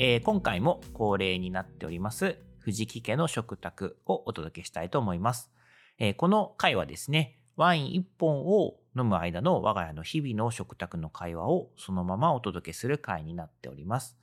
えー今回も恒例になっております藤木家の食卓をお届けしたいと思います。えーこの回はですね、ワイン1本を飲む間の我が家の日々の食卓の会話をそのままお届けする回になっております。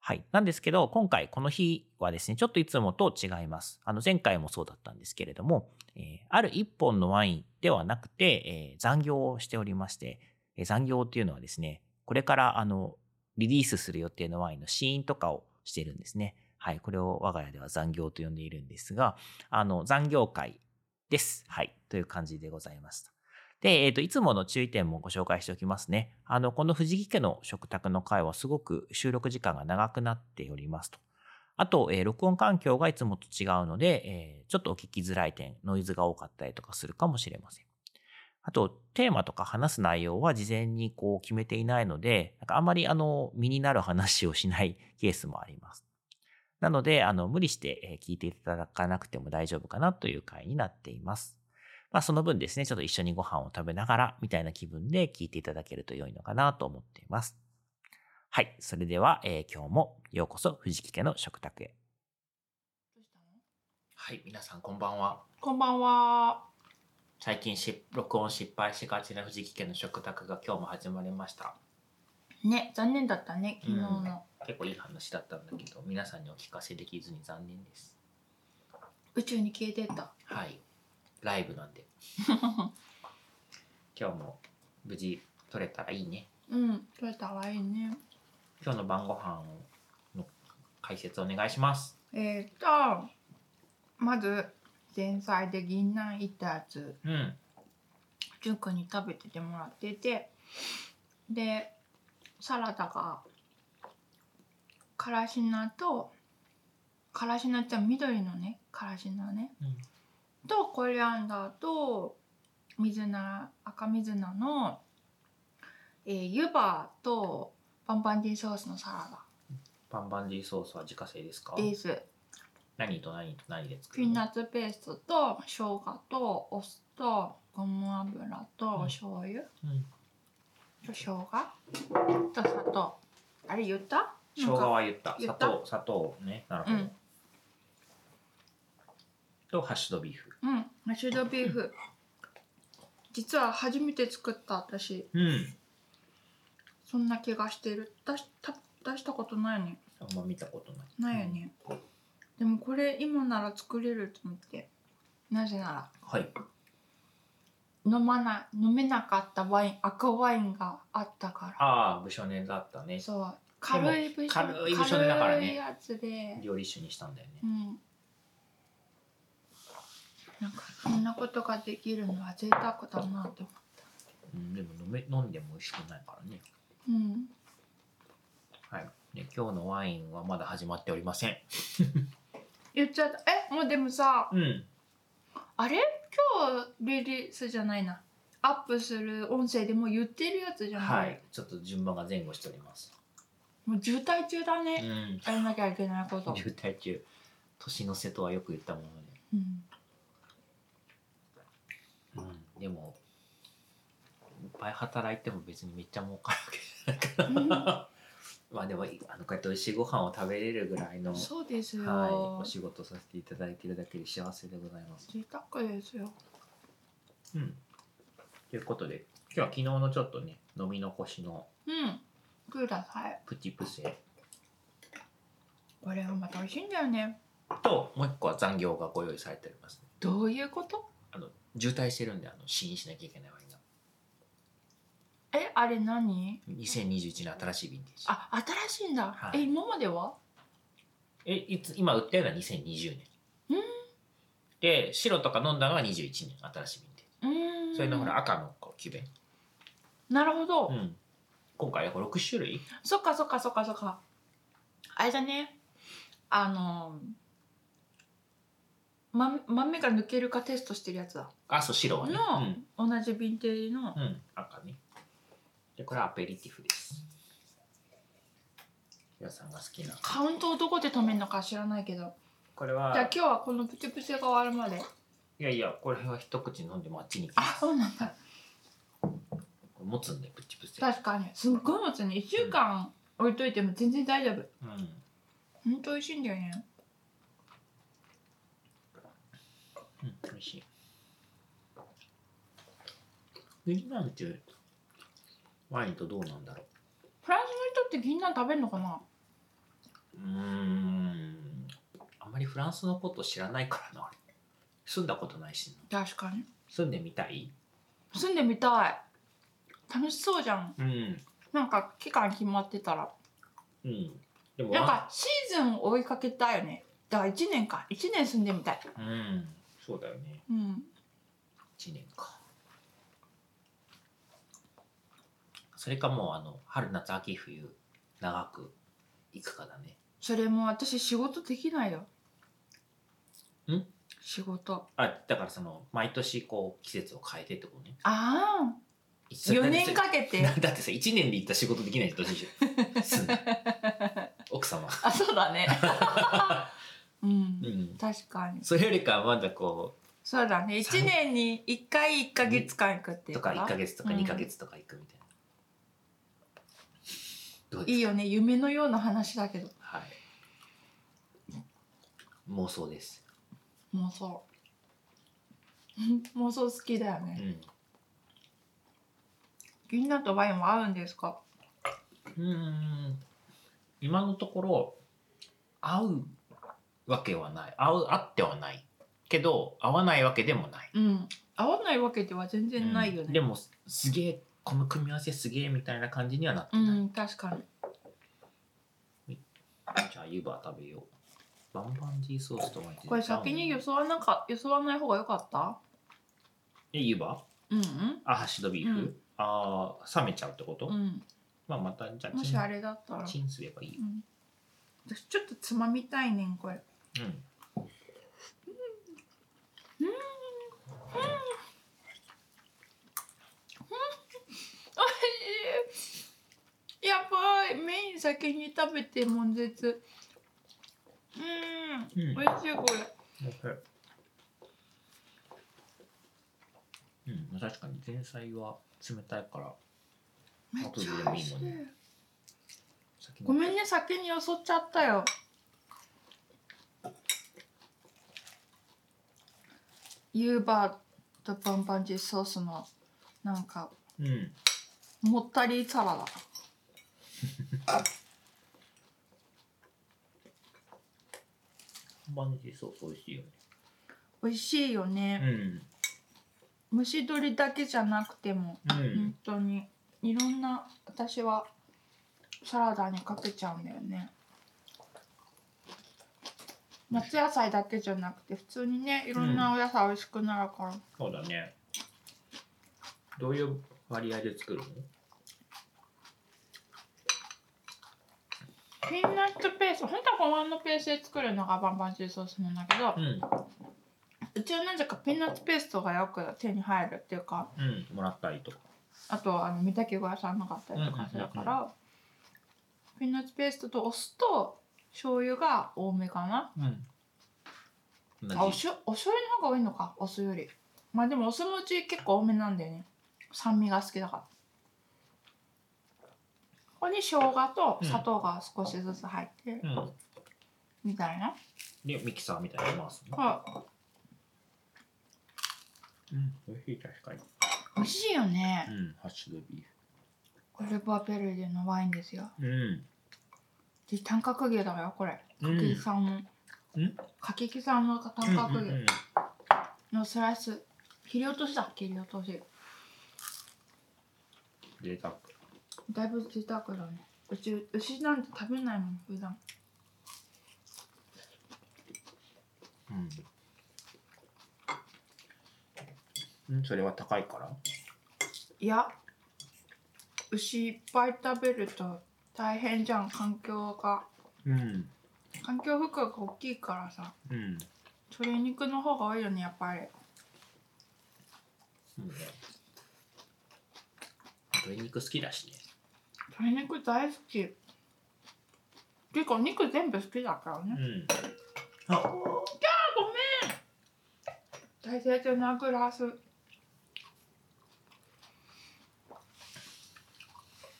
はい。なんですけど、今回この日はですね、ちょっといつもと違います。あの、前回もそうだったんですけれども、えーある1本のワインではなくて、えー残業をしておりまして、え残業っていうのはですね、これからあの、リリースする予定のワインの試飲とかをしているんですね。はい。これを我が家では残業と呼んでいるんですが、あの、残業会です。はい。という感じでございました。で、えっ、と、いつもの注意点もご紹介しておきますね。あの、この藤木家の食卓の会はすごく収録時間が長くなっておりますと。あと、えー録音環境がいつもと違うので、えーちょっとお聞きづらい点、ノイズが多かったりとかするかもしれません。あと、テーマとか話す内容は事前にこう決めていないので、なんかあんまりあの、身になる話をしないケースもあります。なので、あの、無理してえー聞いていただかなくても大丈夫かなという回になっています。まあ、その分ですね、ちょっと一緒にご飯を食べながら、みたいな気分で聞いていただけると良いのかなと思っています。はい。それでは、えー今日もようこそ藤木家の食卓へ。どうしたの？はい。皆さんこんばんは。こんばんは。最近し録音失敗しがちな藤木家の食卓が今日も始まりました。ね、残念だったね、昨日の。結構いい話だったんだけど、皆さんにお聞かせできずに残念です。宇宙に消えてった。はい。ライブなんで。今日も無事撮れたらいいね。うん、取れたらいいね。今日の晩ご飯の解説お願いします。えー、と、まず、前菜で銀杏いったやつ、うん。純くんに食べててもらってて、で、サラダが、からし菜と、からし菜って緑のね、からし菜ね。とコリアンダーと水菜赤水菜の、えー、湯葉とバンバンディソースのサラパンバンディソースは自家製ですか？ダです何と何と何で作るの？ピーナッツペーストと生姜とお酢とごま油とうん。お醤油。うん。と生姜。と砂糖。あれ言った？生姜は言った。言った？砂糖、砂糖ね。なるほど。うん。と、ハッシュドビーフ。うん。マッシュドビーフ。実は初めて作った私。うん。そんな気がしてる。出した出したことないねあんま見たことない。ないよね、でもこれ今なら作れると思ってなぜなはい。ら飲まな飲めなかったワイン赤ワインがあったかああ、ブショネだったねら。そう軽いブショ軽いブショネだからね軽いやつで料理酒にしたんだよねう。んなんかそんなことができるのは贅沢だなって思うん、でも飲め飲んでも美味しくないからね。ううんはい。ね、今日のワインはまだ始まっておりません。言っちゃったえもうでもさうん。あれ？今日リリースじゃないなアップする音声でもう言ってるやつじゃない、はい。ちょっと順番が前後しております。もう渋滞中だね、うん。やらなきゃいけないこと、渋滞中。年の瀬とはよく言ったもので。うんうん。でも、いっぱい働いても別にめっちゃ儲かるわけじゃないから。まあでも、あの、こうやって美味しいご飯を食べれるぐらいの、そうですよ、はい、お仕事させていただいているだけで幸せでございます。贅沢ですよ。うん。ということで、今日は昨日のちょっとね、飲み残しのうん。ください。プティプセ。これはまた美味しいんだよね。と、もう一個は残業がご用意されております、どういうこと？あの、渋滞してるんで、あの、試飲しなきゃいけないワインが。えあれ何？2021年新しいヴィンテージ。あ新しいんだ、はい。え今までは？え、いつ、今売ったような2020年。で白とか飲んだのは21年新しい瓶でうーん。それのほら赤のこうキュベなるほど、うん。今回はこれ6種類？そっかそっかそっかそっか。あれだね。あのま、豆が抜けるかテストしてるやつだ。あそう白はね。の、同じヴィンテージの。うん、うん、赤ねでこれはアペリティフです。皆さんが好きな。カウントをどこで止めるのか知らないけど。これは。じゃあ今日はこのプチプチが終わるまで。いやいやこれは一口飲んでもあっちに行きあます。そうなんだ。持つんでプチプチ。確かに。すっごい持つね。1週間置いといても全然大丈夫。うん。ほんと美味しいんだよね。うん、美味しい。銀杏ってワインとどうなんだろフランスの人って銀杏食べるのかな？う。うーん。あんまりフランスのこと知らないからな。住んだことないしな。確かに住んでみたい？住んでみたい楽しそうじゃんうん。なんか期間決まってたらうん。でもなんかシーズン追いかけたいよねだから1年か1年住んでみたいうん。そうだよね。うん1年か。それかもうあの春夏秋冬長く行くかだね。それも私仕事できないよ。ん？仕事。あだからその毎年こう季節を変えてってことね。ああ。それ4年かけて。だってさ1年で行った仕事できないじゃんどうしよう奥様。あそうだね。うん、うん。確かに。それよりかはまだこそうだね。1年に1回1か月間行くってうとか。いうから1か月とかうん2か月とか行くみたいな、どうですいいよね。夢のような話だけど。はい。妄想です。妄想。妄想好きだよね。うん。銀杏とワインは合うんですか？うーん。今のところ合うわけはない。合う合ってはない。けど合わないわけでもない。うん。合わないわけでは全然ないよね、うん。でもすげえこの組み合わせすげえみたいな感じにはなってうない、ん確かに。じゃあ湯葉食べよう。バンバンジーソースとワインって。これ先によそわなかよそわない方が良かった？え湯葉うん。あハッシュドビーフ、うん。ああ冷めちゃうってこと、うん。まあまたじゃあもしあれだったら、チンすればいいよ。うん、私ちょっとつまみたいねんこれ。うんおいしいメイン先に食べて悶絶。うん。うん。美味しいこれ。うん、確かに前菜は冷たいから。めっちゃ美味しいね。ごめんね先によそっちゃったよ。ユーバーとパンパンジーソースのなんかうん。もったりサラダバンジーソース美味しいよね。美味しいよね、うん。蒸し鶏だけじゃなくてもうん。本当にいろんな私はサラダにかけちゃうんだよね。夏野菜だけじゃなくて普通にねいろんなお野菜美味しくなるから、そうだね。どういう割合で作るの？ピーナッツペースト本当はごまのペーストで作るのがバンバンジーソースなんだけど、うん。うちはなぜかピーナッツペーストがよく手に入るっていうかうん。もらったりとかあとあの三竹小屋さんなかったりとかするから、ピーナッツペーストとお酢と醤油が多めかな。うん。あおしょお醤油の方が多いのかお酢より。まあでもお酢もうち結構多めなんだよね。酸味が好きだから。ここに生姜と砂糖が少しずつ入って、うん。みたいな。でミキサーみたいに回すの。はう。ん。美味しい確かに。い美味しいよね、うん。ハッシュドビーこれバーペルデのワインですよ。フうん。で短角牛だよこれ。うん。柿木さんの、うん。柿木さんの短角牛うんうんうん。のスライス。切り落としだ切り落とし。贅沢だいぶ贅沢だね。うち牛なんて食べないもん普段。うん。うんそれは高いから？いや。牛いっぱい食べると大変じゃん環境が。うん。環境負荷が大きいからさ。うん。鶏肉の方が多いよねやっぱり。う鶏肉好きだしね鶏肉大好き。ていうかお肉全部好きだからね。うん。あごめん。大切なグラス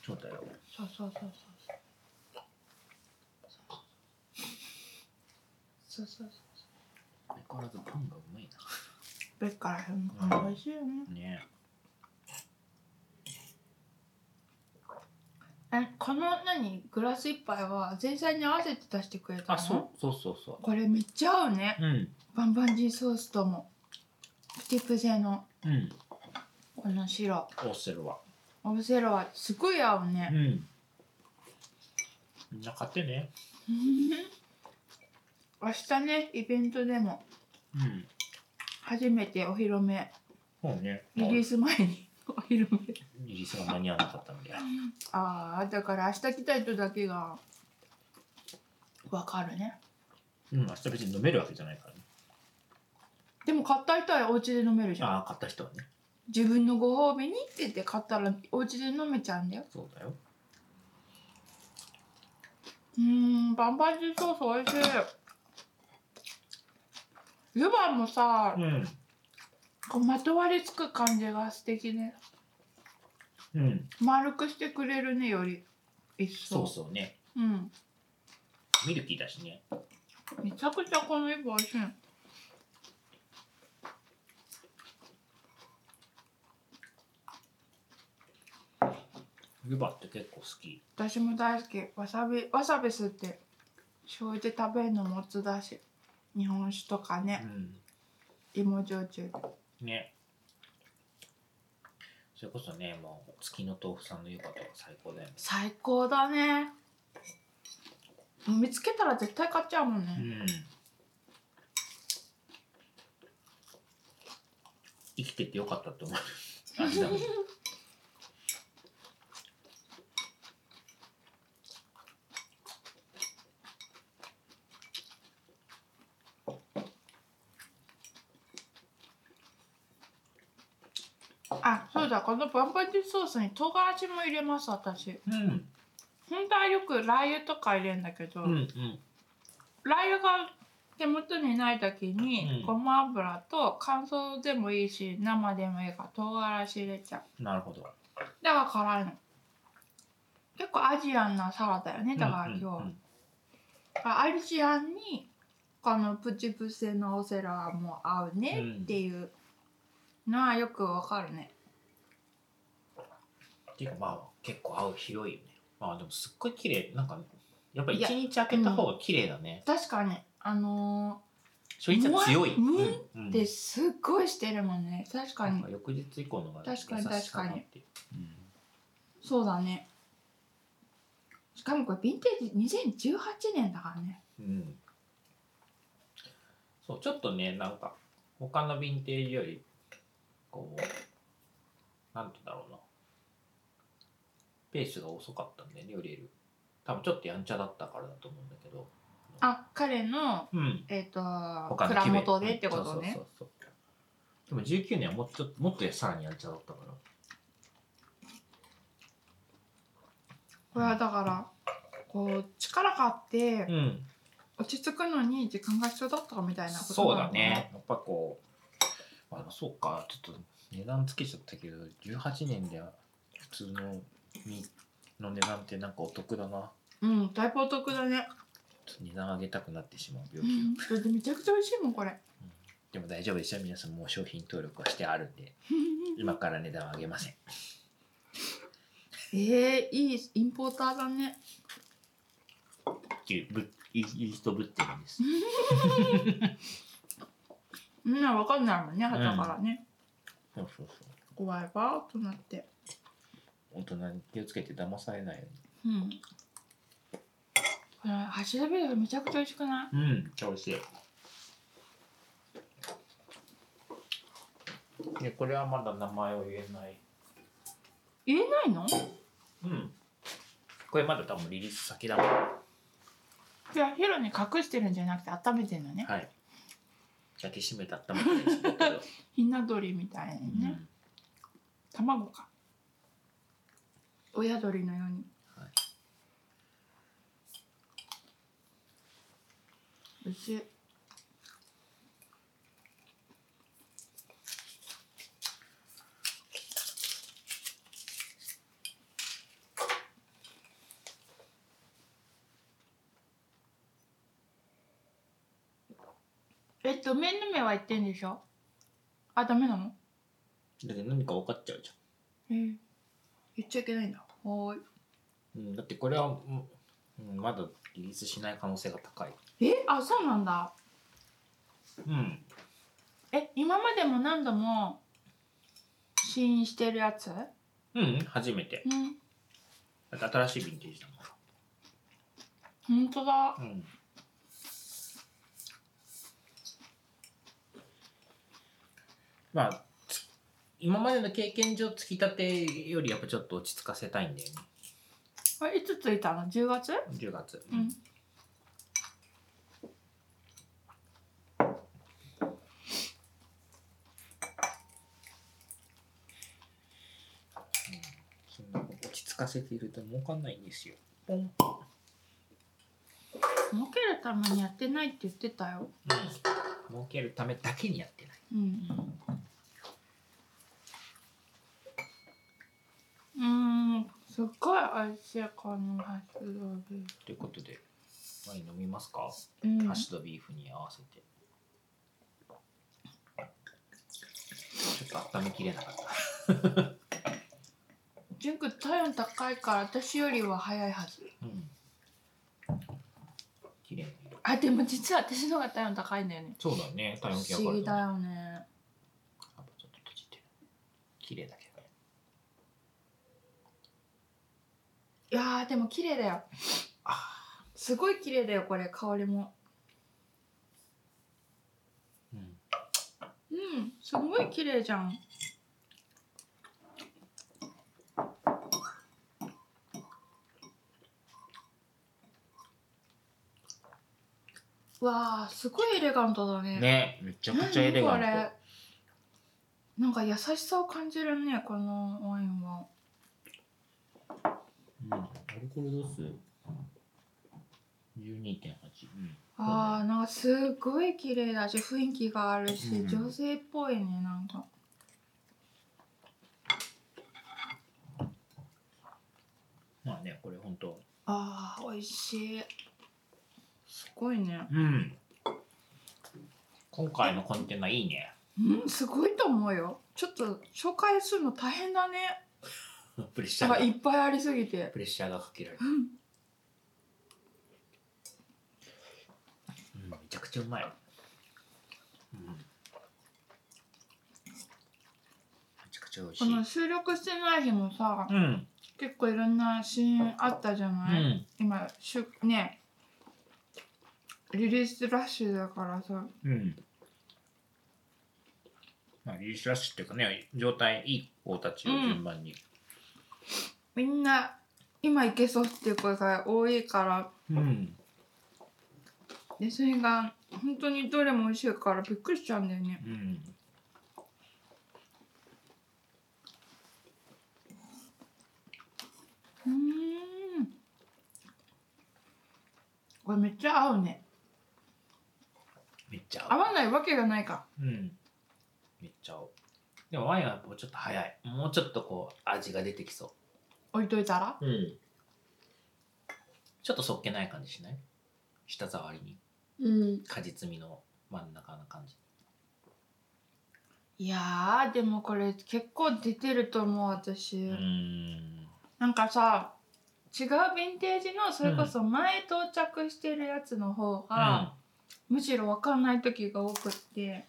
そう。だよそうそうそう。そうそうそうそう。相変わらずパンがうまいべっからへんの美味しいよね。なねえこの何？グラス一杯は前菜に合わせて出してくれたの？あそうそうそうそこれめっちゃ合うね。ううん。バンバンジーソースとも。プティプゼの。うん。この白。オーセルは。オブセロはすごい合ううね、ん。みんな買ってね。明日ねイベントでも。うん。初めてお披露目。そうね。リリース前にお披露目リスが間に合わなかったんで。ああだから明日来た人だけがわかるね。うん明日別に飲めるわけじゃないからね。でも買った人はお家で飲めるじゃん。ああ買った人はね。自分のご褒美にって言って買ったらお家で飲めちゃうんだよ。そうだよ。うーんバンバンジーソース美味しい。湯葉もさうんこうまとわりつく感じが素敵ね。うん。丸くしてくれるねより。一そ層うそうね。うん。ミルキーだしね。めちゃくちゃこの湯葉美味しい。湯葉って結構好き。私も大好き。わさびわさび吸って醤油で食べるのもつだし。日本酒とかね。う芋焼酎んね。それこそねもう月の豆腐さんの湯葉とか最高だよね。最高だね。見つけたら絶対買っちゃうもんね、うん。生きててよかったって思う。味だもんあそうだこのバンバンジーソースに唐辛子も入れます私。うん。本当はよくラー油とか入れるんだけど、うんうん。ラー油が手元にない時に、うん。ごま油と乾燥でもいいし生でもいいから唐辛子入れちゃう。なるほど。だから辛いの。結構アジアンなサラダよねだから今日、うん。うんうんアジアンにこのプチプセのオセラも合うねっていうのはよくわかるね、っていうかまあ結構合う広いよね。まあでもすっごい綺麗。なんかやっぱ一日開けた方が綺麗だね。確かに。あの初日は強いむわうん。ー、ってすっごいしてるもんね。確かに。翌日以降のが確かに優しさがあって確そうだね。しかもこれヴィンテージ2018年だからね。うん、うん、そうちょっとねなんか他のヴィンテージよりこうなんてだろうなペースが遅かったんだよね売れる多分ちょっとやんちゃだったからだと思うんだけど。あ彼のうん。えっ、と他のキュベ蔵元でってことね。そうそうそうそう。でも19年はもっともっとさらにやんちゃだったからこれはだからこう力があってうん。落ち着くのに時間が必要だったみたいなことそうだね。やっぱこうあのそうか。ちょっと値段つけちゃったけど18年では普通のみの値段ってなんかお得だな。うんだいぶお得だね。値段上げたくなってしまうう病気、んそれでめちゃくちゃ美味しいもんこれ。でも大丈夫ですよ皆さんもう商品登録はしてあるんで。今から値段は上げません。えー、いいインポーターだね。ぶいい人ぶってるんです。みんなわかんないもんね旗からね、そうそうそう。怖いわとなって大人に気をつけて騙されないよううん。これ走りビールめちゃくちゃ美味しくない？にうん美味しい。でこれはまだ名前を言えない。言えないの？うん。これまだ多分リリース先だもん。じゃあヒロに隠してるんじゃなくて温めてるのね。はい。抱きしめたったもんですけど、ひな鳥みたいにね、卵か親鳥のように。はい美味しい。えっと梅の芽は言ってんでしょ？あダメなの？だって何か分かっちゃうじえー、言っちゃいけないんだはーい。うん、だってこれは、うんうん、まだリリースしない可能性が高い。え？あそうなんだ。うん。え今までも何度も試飲してるやつ？うん初めて。うん。だって新しいヴィンテージだ本当だ。もんうん。まあつ今までの経験上つきたてよりやっぱちょっと落ち着かせたいんだよね。あいつついたの？10月？10月。うん。落ち着かせていると儲かんないんですよ。ポン儲けるためにやってないって言ってたよ。うん。儲けるためだけにやってない。うんうんすっごい美味しいこのハッシュドビーということでワイン飲みますか、フうん。ハッシュドビーフに合わせて。ちょっと温めきれなかった。ジュンク体温高いから私よりは早いはず。うん。綺麗な色。あでも実は私の方が体温高いんだよね。そうだね。体温計不思議だやよね。っぱちょっと閉じてる。綺麗だけどねいやーでも綺麗だよ。あすごい綺麗だよこれ香りも。ーうん。うんすごい綺麗じゃん。わあすごいエレガントだね。ねめちゃくちゃエレガン何これ。トなんか優しさを感じるねこのワインはうん、アルコール度数12.8、うん、あーなんかすごい綺麗だし雰囲気があるし、うん。女性っぽいねなんか。まあねこれ本当。あー美味しい。すごいね。うん。今回のコンテナいいね。うんすごいと思うよ。ちょっと紹介するの大変だねプレッシャーが。いっぱいありすぎて。プレッシャーがかけられる、うん。うん、めちゃくちゃうまい、うん、めちゃくちゃ美味しい。この収録してない日もさうん。結構いろんなシーンあったじゃうない、ん。今しゅね。リリースラッシュだからさ。うん。まあリリースラッシュっていうかね状態いい子たちを順番にみんな今いけそうっていう声が多いから。うん。でそれが本当にどれも美味しいからびっくりしちゃうんだよね。うん。うーんこれめっちゃ合うね。めっちゃ合う。合わないわけがないか。うん。めっちゃ合う。でもワインはやっぱちょっと早い。もうちょっとこう味が出てきそ置いといたら？ううん。ちょっとそっけない感じしない？舌触りに。うん。果実味の真ん中な感じ。いやーでもこれ結構出てると思う私、うーん。なんかさ違うヴィンテージのそれこそ前到着してるやつの方が、むしろ分かんない時が多くって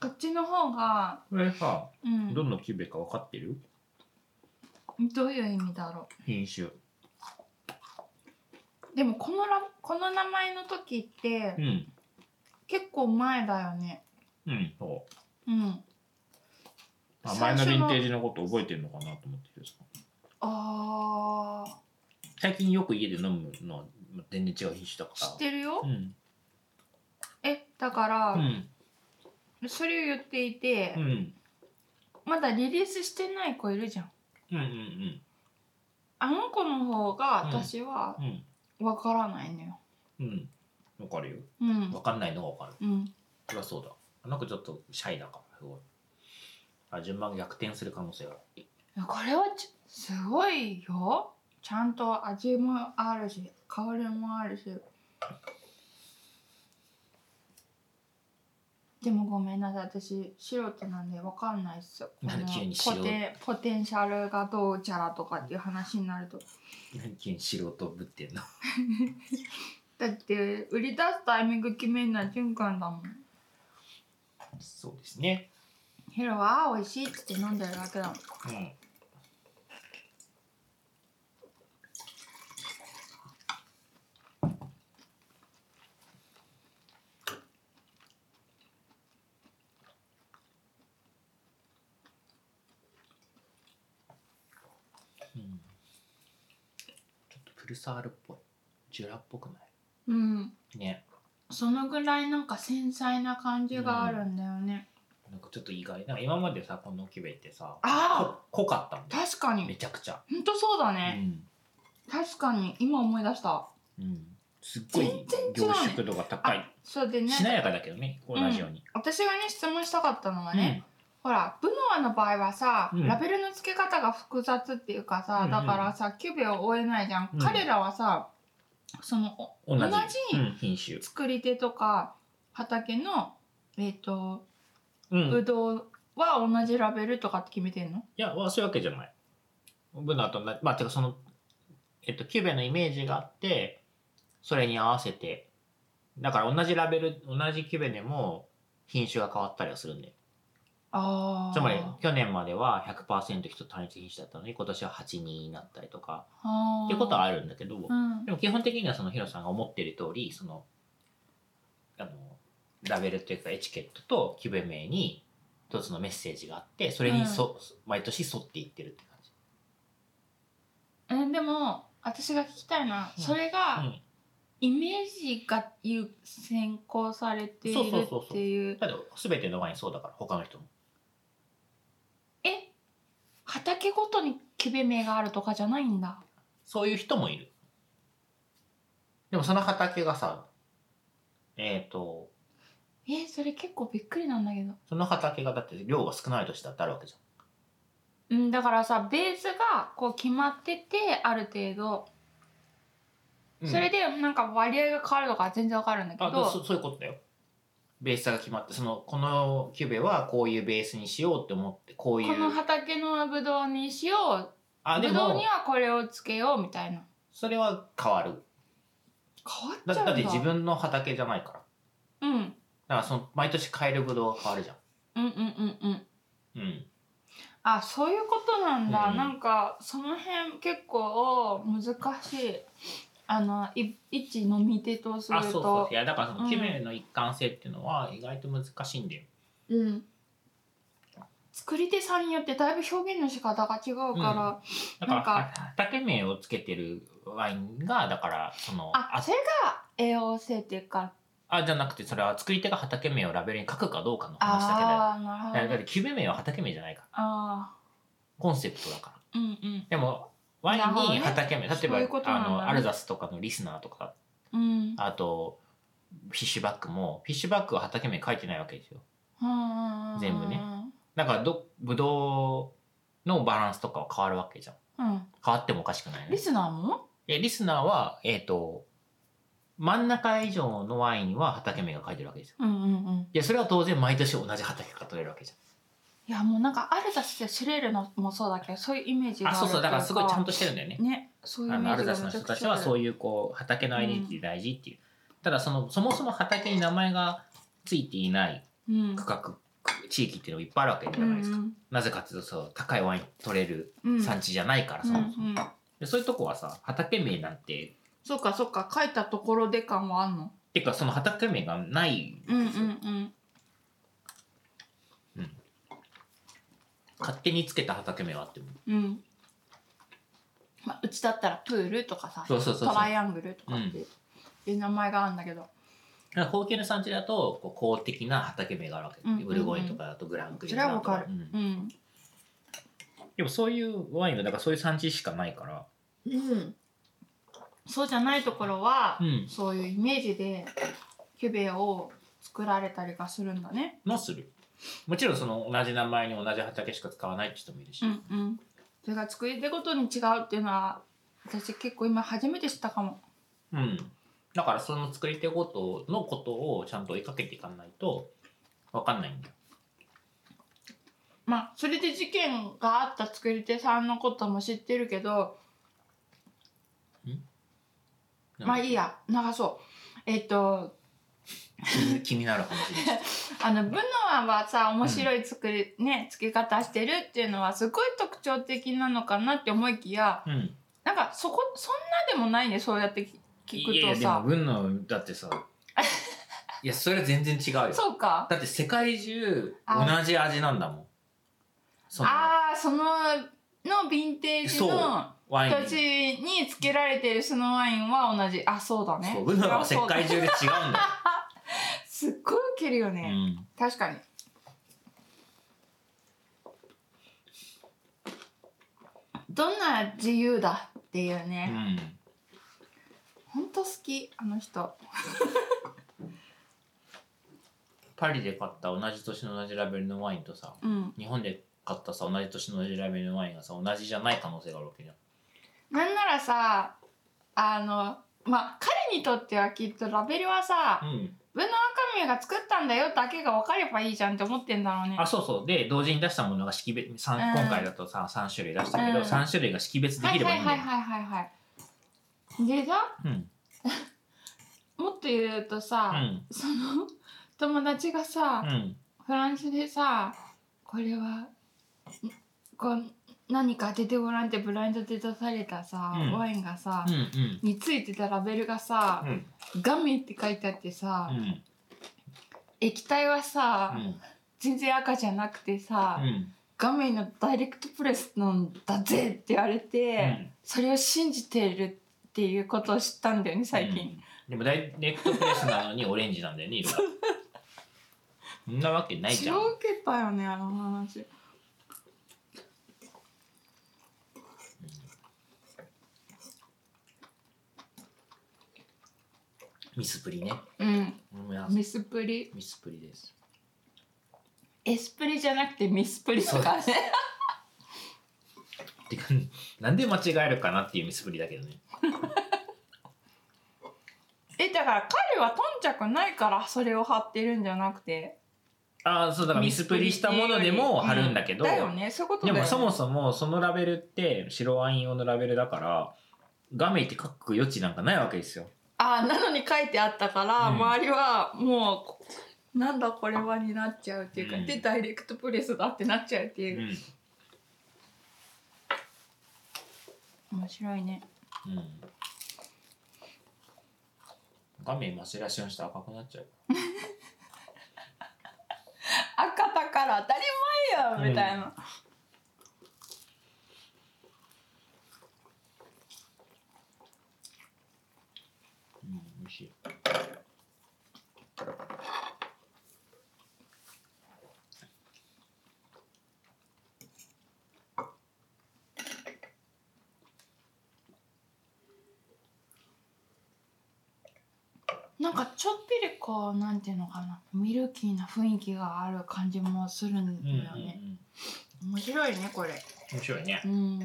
こっちの方が、これさうん、どのキュベか分かってる？どういう意味だろ品種。うでもこのらこの名前の時ってうん。結構前だよね。うんそう。ん。あ前のヴィンテージのこと覚えてるのかなと思ってるさああ最近よく家で飲むのは全然違う品種だか。ら知ってるよ、うん。えだからう、ん。それを言っていて、うん。まだリリースしてない子いるじゃんうんうんあの子の方がうん。私はうん。わからないのよ。うん。わかるよ。うん。わかんないのがわかる。うん。そりゃそうだ。あの子ちょっとシャイだからすごいあ順番逆転する可能性がある。これはちすごいよ。ちゃんと味もあるし香りもあるしでもごめんなさい。私素人なんでわかんないっすよ。このポテポテンシャルがどうちゃらとかっていう話になると。何急に素人ぶってんの？だって売り出すタイミング決めるのは循環だもん。そうですね。ヒロはあ美味しいっつって飲んでるだけだもん。うんちょっとプルサールっぽい。ジュラっぽくない？うん。ね。そのぐらいなんか繊細な感じがあるんだよね、なんかちょっと意外。なんか今までさこのキュベってさあこ濃かったんだよ。確かに。めちゃくちゃ、ほんとそうだうね、ん。確かに。今思い出した。うん、すっごい全然違う凝ね縮度が高い。そうでね。しなやかだけどね同じように、私がね質問したかったのはね、ほらブノアの場合はさ、うん。ラベルの付け方が複雑っていうかさ、うんうん。だからさキュベを追えないじゃん、うん。彼らはさその同じ。品種、作り手とか畑のえっ、とうん、ブいドウは同じラベルとかって決めてんの？やわそういうわけじゃない。ブナとなまあてかそのえっとキューベのイメージがあってそれに合わせて。だから同じラベル同じキューベでも品種が変わったりはするんでああつまり去年までは100%人単一品種だったのに今年は82になったりとか。っていうことはあるんだけど、うん。でも基本的にはそのヒロさんが思っている通りそのあのラベルというかエチケットとキュベ名に一つのメッセージがあってそれにそ、毎年沿っていってるって感じ。えでも私が聞きたいのは、うん。それが、うん。イメージが優先行されているそう。そうそうそうっていう。だって全てのワインそうだから他の人も。え畑ごとにキュベ名があるとかじゃないんだそういう人もいる。でもその畑がさえっ、とえそれ結構びっくりなんだけどその畑がだって量が少ない年だってあるわけじゃん。うんだからさベースがこう決まっててある程度うんそれでなんか割合が変わるとかは全然わかるんだけあどそそういうことだよ。ベースが決まってそのこのキュベはこういうベースにしようって思ってこういう。この畑のブドウにしよう。あでも。ブドウにはこれをつけようみたいな。それは変わる。変わっちゃうんだ。だだって自分の畑じゃないから。うん。だからその毎年変えるブドウが変わるじゃん。うんうんうんうん。うん。あそういうことなんだ、うん。なんかその辺結構難しいあのい一飲み手とすると。あそうそう。いやだからそうん。のキュベの一貫性っていうのは意外と難しいんだよ、うん。作り手さんによってだいぶ表現の仕方が違うから、だからなんか。畑名をつけてるワインがだからそのあそれが栄養性っていうか。あじゃなくてそれは作り手が畑名をラベルに書くかどうかの話だけど。だだってキュベ名は畑名じゃないから。あコンセプトだから。ーうんうん。でもワインに畑名、ね。例えば、ことなんだね。あのアルザスとかのリスナーとか。うん。あとフィッシュバックもフィッシュバックは畑名書いてないわけですよ。うん全部ね。だからどブドウのバランスとかは変わるわけじゃん。うん。変わってもおかしくないね。リスナーも？えリスナーはえっ、と真ん中以上のワインには畑名が書いてるわけですよ。うんうんうん。いやそれは当然毎年同じ畑が取れるわけじいやもうなんかアルザスってシュレールのもそうだけどそういうイメージゃんあそうそうだからすごいちゃんととしてるんだよね。ねそういうイメージがあのアルザスの人たちはそういうこう畑のアイデンティティ大事っていう、ただそのそもそも畑に名前がついていないうん。区画地域っていうのがいっぱいあるわけじゃないですか、うん。なぜかっていうとそう高いワイン取れるうん産地じゃないから、うんそもそもうん。でそういうとこはさ畑名なんてそうかそうか。書いたところで感はあんの？ていうかその畑名がないうんうんですようん勝手につけた畑名はあっても。うん。まあ、うちだったらプールとかさそうそうそうそう。トライアングルとかっていう名前があるんだけど、だから高級な産地だとこう公的な畑名があるわけ、うんうんうん。ブルゴーニュとかだとグランクリそれはわかる。うん。うん。でもそういうワインがだからそういう産地しかないから。うん、そうじゃないところは、うん。そういうイメージでキュベを作られたりがするんだね。もするもちろんその同じ名前に同じ畑しか使わないって人もいるし、うんうん。それが作り手ごとに違うっていうのは私結構今初めて知ったかも。うん、だからその作り手ごとのことをちゃんと追いかけていかないと分かんないんだよ。まあそれで事件があった作り手さんのことも知ってるけどまあいいや流そう。えっ、と気になる話でした。あのブノワはさ面白い作り、ね付け方してるっていうのはすごい特徴的なのかなって思いきやうん、なんかそこそんなでもないねそうやって聞くいやいやでもとさ文のだってさ いやそれは全然違うよ。そうかだって世界中あ同じ味なんだもん。ああーそののヴィンテージのワインに。土地につけられてるそのワインは同じあそうだねそう文のは世界中で違うんだよ。すっごいウケるようね、ん、確かに。どんな自由だっていううね、ん、ほんと好きあの人。パリで買った同じ年の同じラベルのワインとさうん。日本で買ったさ同じ年の同じラベルのワインがさ同じじゃない可能性があるわけじゃん。なんならさあのまあ彼にとってはきっとラベルはさうん、文の赤宮が作ったんだよだけが分かればいいじゃんって思ってんだろうね。あそうそう。で同時に出したものが識別三うん。今回だとさ3種類出したけど、うん。3種類が識別ではいきればいいんだよ。はいはいはいはい。はいでさうん。もっと言うとさ、うん。その友達がさ、うん。フランスでさこれはんこう何か当ててごらんってブラインドで出されたさ、うん。ワインがさ、うんうん。についてたラベルがさうん「ガメ」って書いてあってさ、うん。液体はさ、うん。全然赤じゃなくてさ、うん。画面のダイレクトプレスなんだぜって言われて、それを信じてるっていうことを知ったんだよね最近、でもダイレクトプレスなのにオレンジなんだよね色が。そんなわけないじゃん。超ウケたよねあの話ミスプリね。うん。俺もやミスプリ。ミスプリです。エスプリじゃなくてミスプリとかね。てかなんで間違えるかなっていうミスプリだけどね。えだから彼は頓着ないからそれを貼ってるんじゃなくて。ああそうだからミスプリしたものでも貼るんだけど、うだよね。そういうことだよね。でもそもそもそのラベルって白ワイン用のラベルだから画面って書く余地なんかないわけですよ。あなのに書いてあったから、うん。周りはもうこなんだこれはになっちゃうっていうか、うん。でダイレクトプレスだってなっちゃうってういう、ん。面白いね。うん、画面マシラションして赤くなっちゃう。赤だから当たり前やみたいな、なんかちょっぴりこうなんていうのかなミルキーな雰囲気がある感じもするんだようんうんうん。ね、面白いねこれ。面白いね。う。ん。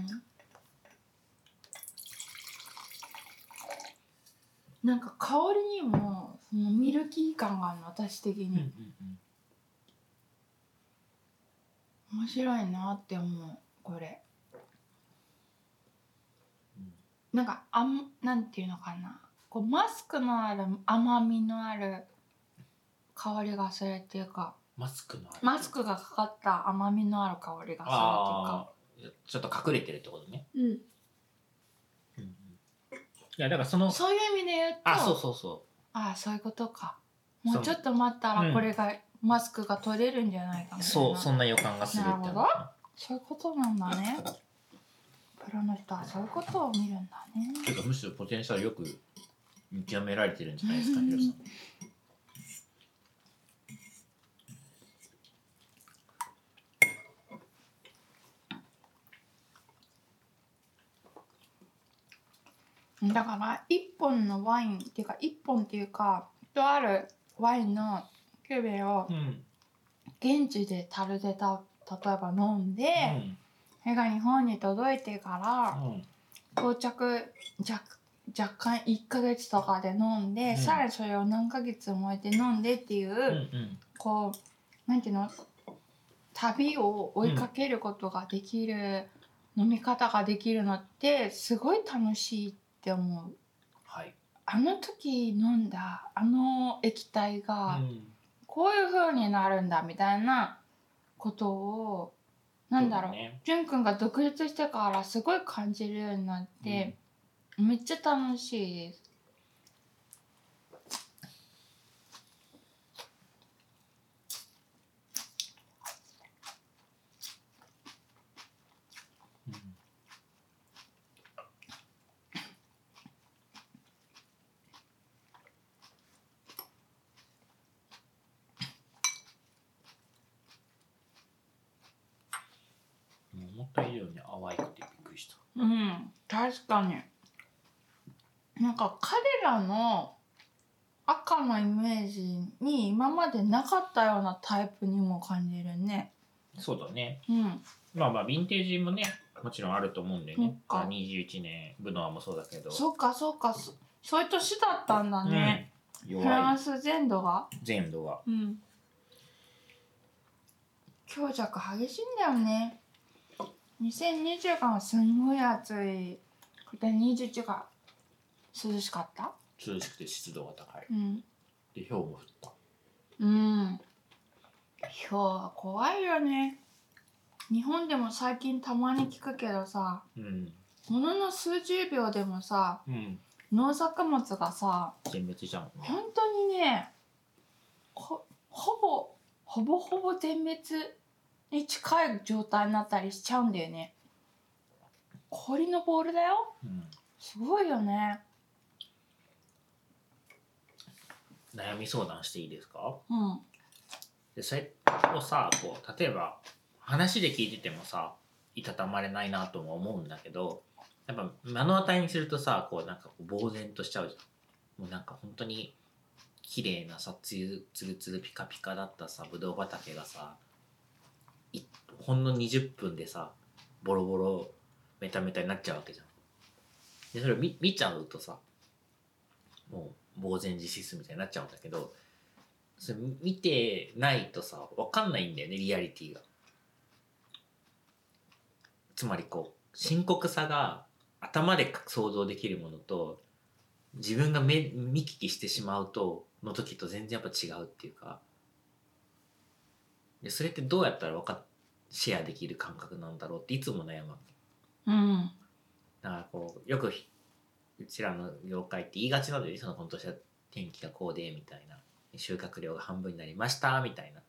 なんか香りにもそのミルキー感があるの私的うんうんに、面白いなって思うこれ。なんかあんなんていうのかなこうマスクのある甘みのある香りがするっていうか。マスクのある。マスクがかかった甘みのある香りがするっていうか。ちょっと隠れてるってことね。うん、うんうん、いやだからそのそういう意味で言うと。あそうそうそああそういうことか。もそううちょっと待ったうんらこれが、マスクが取れるんじゃないかみたいな。うそうそんな予感がするってなるほど。そういうことなんだね。プロの人はそういうことを見るんだね。てかむしろポテンシャルよく見極められてるんじゃないですかヒロさん。だから一本のワインっていうか一本っていうかとあるワインのキューベをうん現地で樽でた例えば飲んで、それが日本に届いてからうん。到着若若干1ヶ月とかで飲んで、うん。さらにそれを何ヶ月も置いて飲んでっていう、うんうん。こうなんていうの旅を追いかけることができる、飲み方ができるのってすごい楽しいって思う。はい。あの時飲んだあの液体がうん。こういう風になるんだみたいなことをなんだろう。そうね。くんが独立してからすごい感じるようになって、めっちゃ楽しいです。うん思った以上に淡いくてびっくりした。うん、確かに。なんか彼らの赤のイメージに今までなかったようなタイプにも感じるね。そうだね。うん。まあまあ、ヴィンテージもね、もちろんあると思うんでね。そっか21年、ブノアもそうだけど。そっかそっかそそういう年だったんだね。うん、フラ。ンス全土が？全土は。うん。強弱激しいんだよね。2020がすんごい暑い。で21が涼しかった？涼しくて湿度が高い。うん。で、氷も降った。うん。ひょうは怖いよね。日本でも最近たまに聞くけどさ、うん。ものの数十秒でもさ、うん。農作物がさ、全滅しちゃんね。本当にね、ほほぼ、ほぼほぼ全滅に近い状態になったりしちゃうんだよね。氷のボールだよ。うん。すごいよね。悩み相談していいですか？うん。でそれをさこう例えば話で聞いててもさいたたまれないなとも思うんだけどやっぱ目の当たりにするとさこうなんかこう呆然としちゃうじゃん。もうなんか本当に綺麗なさつゆつるつるピカピカだったさぶどう畑がさいほんの20分でさボロボロメタメタになっちゃうわけじゃん。でそれを見見ちゃうとさもう呆然自失みたいになっちゃうんだけどそれ見てないとさ分かんないんだよねリアリティが。つまりこう深刻さが頭で想像できるものと自分が目見聞きしてしまうとの時と全然やっぱ違うっていうか。でそれってどうやったらわかっシェアできる感覚なんだろうっていつも悩むわけ。うん。だからこうよくひうちらの業界って言いがちなんだよね。その今年は天気がこうでみたいな。収穫量が半分になりましたみたいな。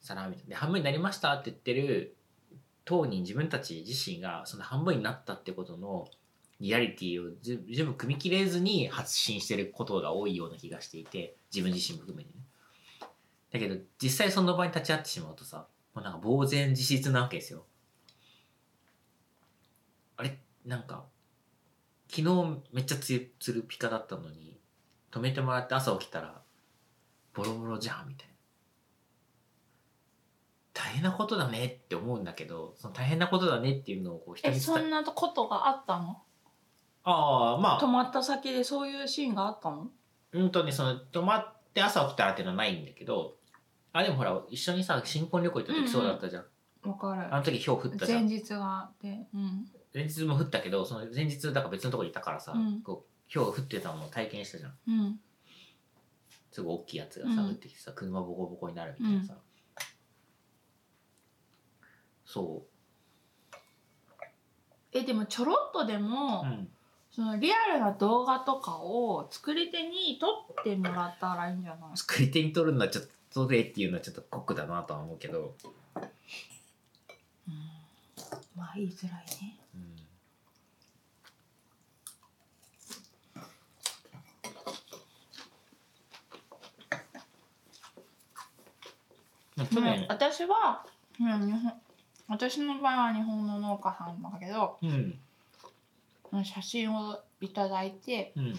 さらみたいな。で半分になりましたって言ってる当人自分たち自身がその半分になったってことのリアリティをず十分組み切れずに発信してることが多いような気がしていて自分自身も含めてね。だけど実際その場に立ち会ってしまうとさもうなんか呆然自失なわけですよ。あれ？なんか昨日めっちゃつゆつるピカだったのに止めてもらって朝起きたらボロボロじゃんみたいな大変なことだねって思うんだけどその大変なことだねっていうのをこう人え、に伝えそんなことがあったの？ああまあ泊まった先でそういうシーンがあったの？うんとねその泊まって朝起きたらっていうのはないんだけどあでもほら一緒にさ新婚旅行行った時そうだったじゃん、わかる。あの時氷降ったじゃん前日があって。うん。前日も降ったけどその前日だから別のとこにいたからさ、うん。こう氷降ってたのを体験したじゃん。うん。すごい大きいやつがさ、うん。降ってきてさ車ボコボコになるみたいなさ、そえ、でもちょろっとでも、そのリアルな動画とかを作り手に撮ってもらったらいいんじゃない？作り手に撮るのはちょっとでっていうのはちょっと酷だなとは思うけど。うんまあ言いづらいね。うん。去年、私は、うん、日本私の場合は日本の農家さんだけどうん、写真をいただいてうん、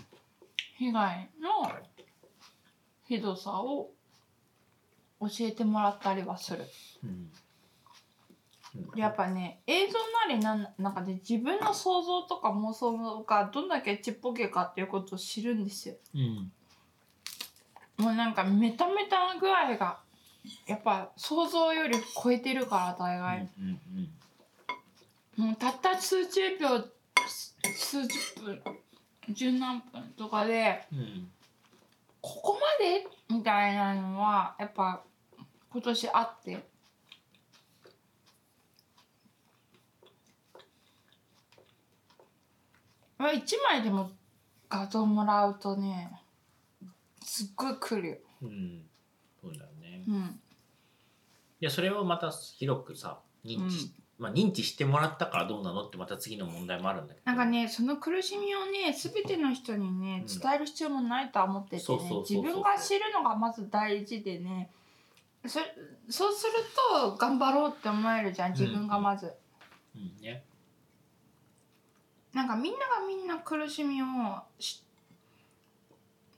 被害のひどさを教えてもらったりはする。うん。やっぱね映像なりなんなんかね自分の想像とか妄想がどんだけちっぽけかっていうことを知るんですよ。うん、もうなんかメタメタな具合がやっぱ想像より超えてるから大う概、ん、うん、もうたった数十秒す数十分十何分とかでうん、ここまで？みたいなのはやっぱ今年あってあ一枚でも画像もらうとねすっごい来るよ。うん、そうだよね。いうんや、それをまた広くさ、認知し、まあ、認知してもらったからどうなのってまた次の問題もあるんだけど。なんかねその苦しみをね全ての人にねうん伝える必要もないとは思ってて自分が知るのがまず大事でねそそうすると頑張ろうって思えるじゃん自分がまず。うん、ね。なんかみんながみんな苦しみをし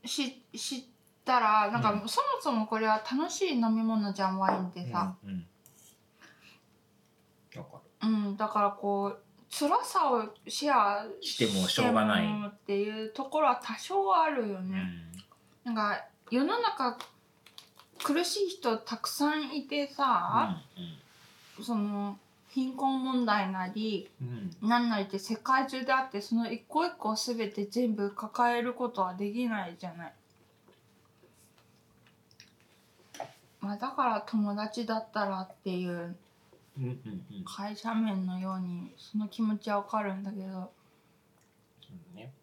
し知ったらなんかうそもそもこれは楽しい飲み物じゃんワインってさ、うん、うん。わかうんだからこう辛さをシェアしてもしょうがないしてもっていうところは多少あるよる。ね。なんか世の中苦しい人たくさんいてさ、その貧困問題なりうん、うん、なんなりって世界中であってその一個一個全て全部抱えることはできないじゃない。まあ、だから友達だったらっていう。会社面のようにその気持ちはわかるんだけどうんね。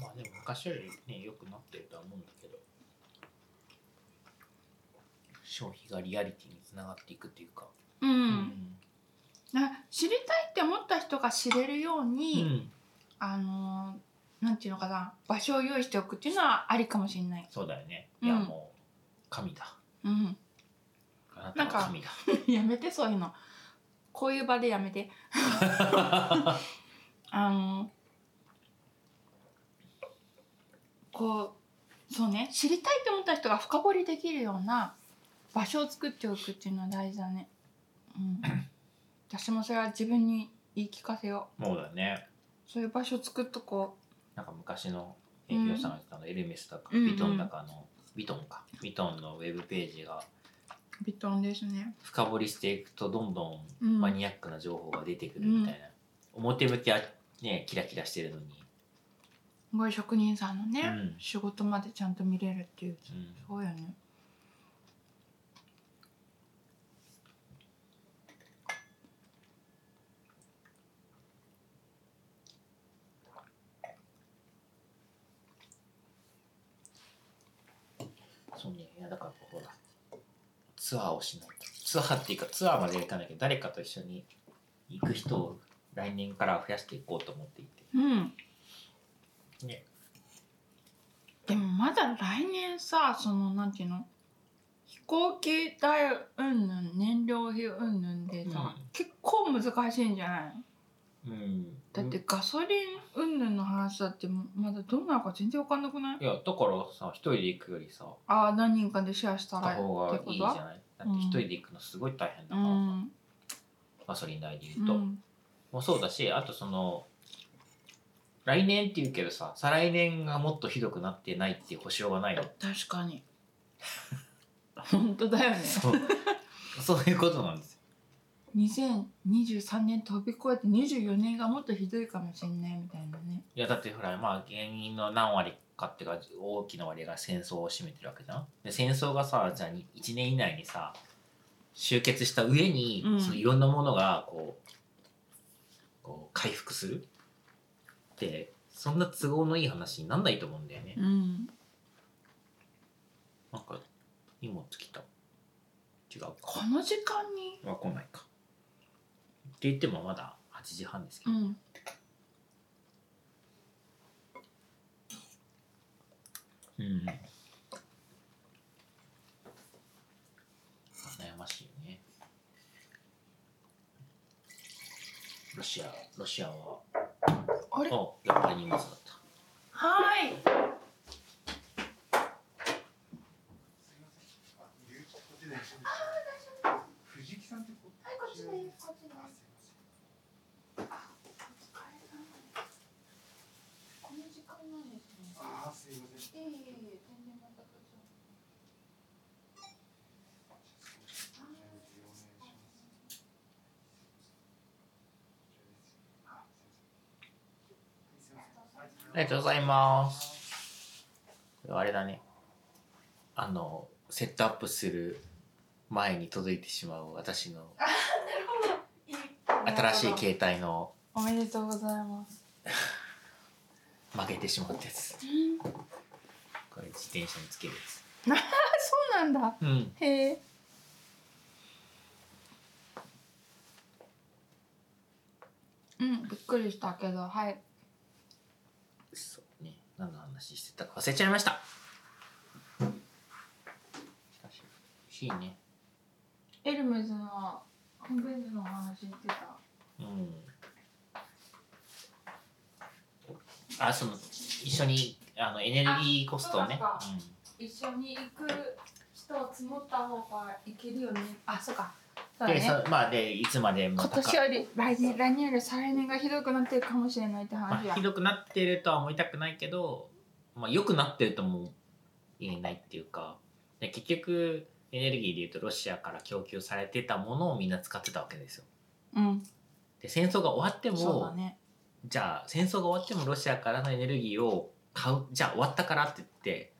まあでも昔よりね良くなってるとは思うんだけど。消費がリアリティにつながっていくっていうか。うん、うん。な知りたいって思った人が知れるよううに、ん。あのーなんていうのかな場所を用意しておくっていうのはありかもしれない。そうだよね。うん。いやもう神だ。うん、あなたは神だ。やめてそういうの。こういう場でやめて。あのこうそうね知りたいって思った人が深掘りできるような場所を作っておくっていうのは大事だね。うん。私もそれは自分に言い聞かせよそうだね。うそういう場所を作っとこなんか昔のえうんヒロさんが言ってたのエルメスだかうんうん。ビトンだかのビトンか。ビトンのウェブページがうビトンですね。深掘りしていくとどんどんうん。マニアックな情報が出てくるみたいな、表向きはねキラキラしてるのに、すごい職人さんのね、うん。仕事までちゃんと見れるっていう。うん。そうよね。そうね。いやだからほらツアーをしないと。ツアーっていうかツアーまではいかないけど誰かと一緒に行く人を来年から増やしていこうと思っていて。うんね。でもまだ来年さそのなんていうの？飛行機代うんぬん燃料費うんぬんでさ、うん。結構難しいんじゃないの？うん。だってガソリンうんぬんの話だってまだどうなるか全然わかんなくない？いやだからさ一人で行くよりさああ何人かでシェアしたらってこといいじゃない？だって一人で行くのすごい大変だうからさ、ん。ガソリン代でう言うと、ん。もうそうだしあとその来年って言うけどさ再来年がもっとひどくなってないっていう保証がないの？確かに。本当だよね。そう。そういうことなんですよ。2023年飛び越えて24年がもっとひどいかもしれないみたいなね。いやだってほらまあ原因の何割かっていうか大きな割合が戦争を占めてるわけじゃん。で戦争がさじゃあ1年以内にさ終結した上に、うん。そのいろんなものがこうこう回復するってそんな都合のいい話になんないと思うんだよね。うんなんか荷物来た。違うか。この時間に？は来ないか。って言ってもまだ8時半ですけど。んうん。悩ましいよね。ロシア、ロシアは、あれ？あ、やっぱり荷物だった。はい。藤木さんってこはいこっちですこっちですこの時間なんですねああすいません。いえいえいえ全然またこちらありがとうございます。あれだね。あの、セットアップする前に届いてしまう私の新しい携帯のおめでとうございます負けてしまったやつ。これ自転車につけるやそうなんだつ。うん。へえうんびっくりしたけどはい。何の話してたか忘れちゃいました。しかし、欲しいね。エルメズのホームページのお話言ってたうん。あ、その、一緒に、あの、エネルギーコストをね。あそう一緒に行く人を積もった方がいけるよねあそうかそうだで、ねそまあ、で、いつまでも。今年より来年来年より再来年がひどくなってるかもしれないってまあ、ひどくなってるとは思いたくないけど、まあ、良くなってるとも言えないっていうかで結局エネルギーでいうとロシアから供給されてたものをみんな使ってたわけですよ。うん。で戦争が終わってそうだも、ね。じゃあ戦争が終わってもロシアからのエネルギーを買うじゃあ終わったからって言って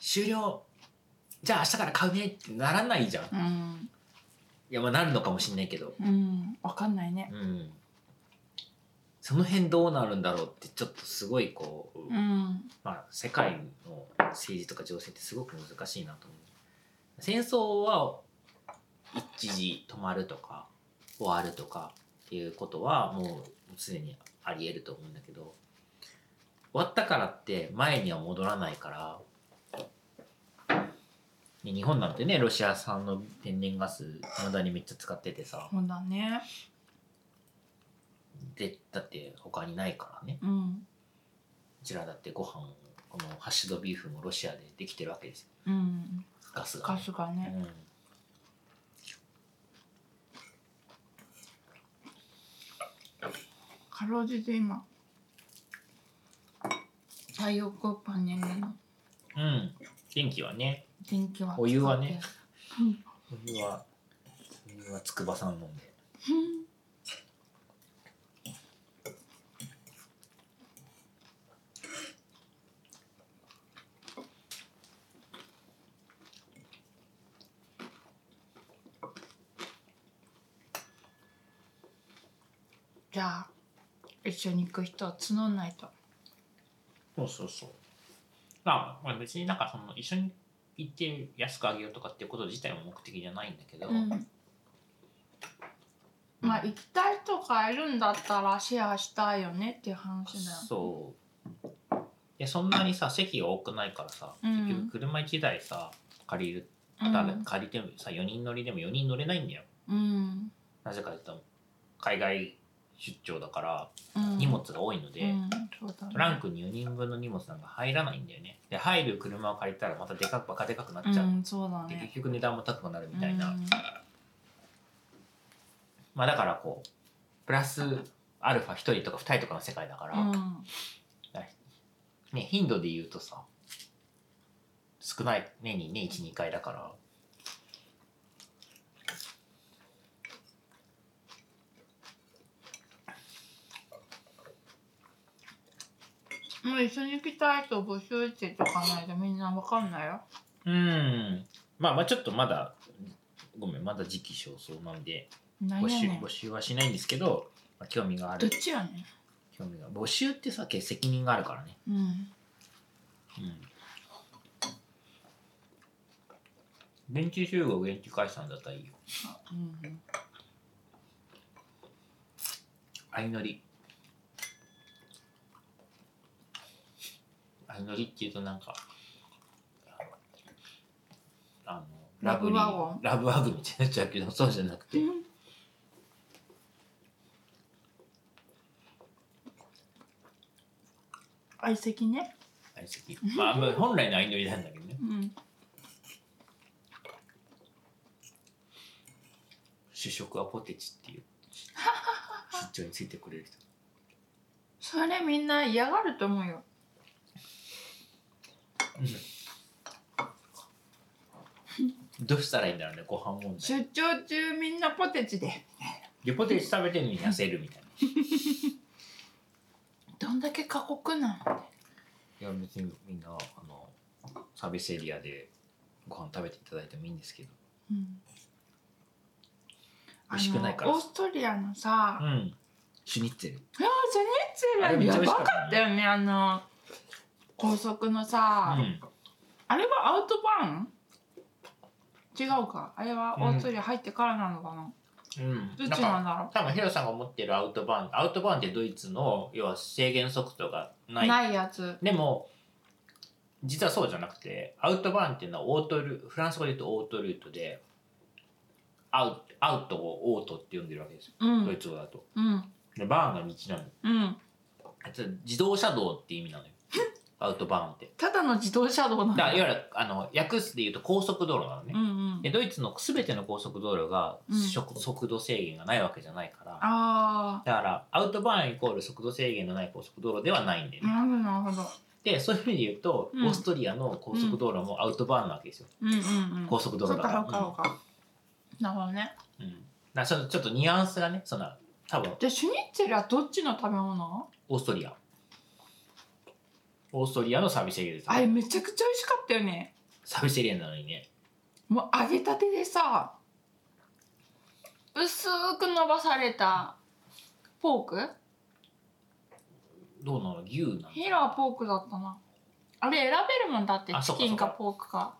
終了。じゃあ明日から買うねってならないじゃん。いうんやまあなるのかもしれないけど、うんわかんないね。うん、その辺どうなるんだろうってちょっとすごいこう、うん。まあ、世界の政治とか情勢ってすごく難しいなと思う。戦争は一時止まるとか終わるとかっていうことはもうすでにあり得ると思うんだけど終わったからって前には戻らないから、ね日本なんてねロシア産の天然ガスまだにめっちゃ使っててさ。そうだね。でだって他にないからね。うん。うちらだってご飯このハッシュドビーフもロシアでできてるわけですよ。うん。ガスが、ガスがね。うん。かろうじて今太陽光パネルの。うん。電気はね、電気はお湯はね使ってお湯は、お湯は筑波山飲んで。じゃあ一緒に行く人を募んないとそうそうそう。まあ、まあ、別になんかその一緒に行って安くあげようとかっていうこと自体も目的じゃないんだけど、うん。まあ行きたい人がいるんだったらシェアしたいよねっていう話だよそう。でそんなにさ席が多くないからさ、うん。結局車1台さ借りるうん。借りてもさ4人乗りでも4人乗れないんだよ。うん。なぜかというと海外出張だからうん。荷物が多いので、トランクに4人分の荷物なんか入らないんだよね。で入る車を借りたらまたでかくバカでかくなっちゃう、うんそうだでね結局値段も高くなるみたいな、うん。まあだからこうプラスアルファ1人とか2人とかの世界だから、うん。ね、頻度で言うとさ少ない年にね12回だからもう一緒に行きたい人募集してとかないとみんなわかんないよ。うん。まあまあちょっとまだごめんまだ時期尚早なんで募集募集はしないんですけど、まあ、興味があどっるちやね興味が募集ってさ結責任があるからね。うん。うん。現地集合現地解散だったらいいよ。うん。相乗り相乗りっていうとなんかあのラブワゴン？ラブワグみたいになっちゃうけどそうじゃなくて、相席ね。相席。まあまあ本来の相乗りなんだけどね。うん。主食はポテチっていう。出張についてくれる人。それみんな嫌がると思うよどうしたらいいんだろうねご飯問題。出張中みんなポテチで。でポテチ食べてるのに痩せるみたいな。どんだけ過酷なのいや別にみんなあのサービスエリアでご飯食べていただいてもいいんですけど。うん。美味しくないから。オーストリアのさ、うん。シュニッツェル。ージェニッツェルやばかったよねあの高速のさ、うん。あれはアウトバーン？違うか。あれはオーストリア入ってからなのかな、うん、どっちなんだろ多分ヒロさんが持ってるアウトバーンアウトバーンってドイツの要は制限速度がうない。ないやつ。でも実はそうじゃなくてアウトバーンっていうのはオートルフランス語で言うとオートルートでアウアウトをオートって呼んでるわけですよ、うん。ドイツ語だと。うん。でバーンが道なの。うん。あいつ自動車道って意味なのよ アウトバーンってただの自動車道なんだ。だからいわゆるあの訳すで言うと高速道路なのね、うんうん。でドイツの全ての高速道路がうん。速速度制限がないわけじゃないから、あだからアウトバーンイコール速度制限のない高速道路ではないんで、ね。あなるほど。でそういう意味で言うと、うん。オーストリアの高速道路もアウトバーンなわけですよ、うんうんうん。高速道路だか、から。そっかそっか、なるほどね。うん。うん、だからそのちょっとニュアンスがねその多分。でシュニッツェルはどっちの食べ物？オーストリアオーストリアのサービスエリアですよあれめちゃくちゃ美味しかったよね。サービスエリアなのにね。もう揚げたてでさ薄く伸ばされたポーク？どうなの？牛なのヒーローはポークだったな。あれ選べるもんだってチキンかポークか。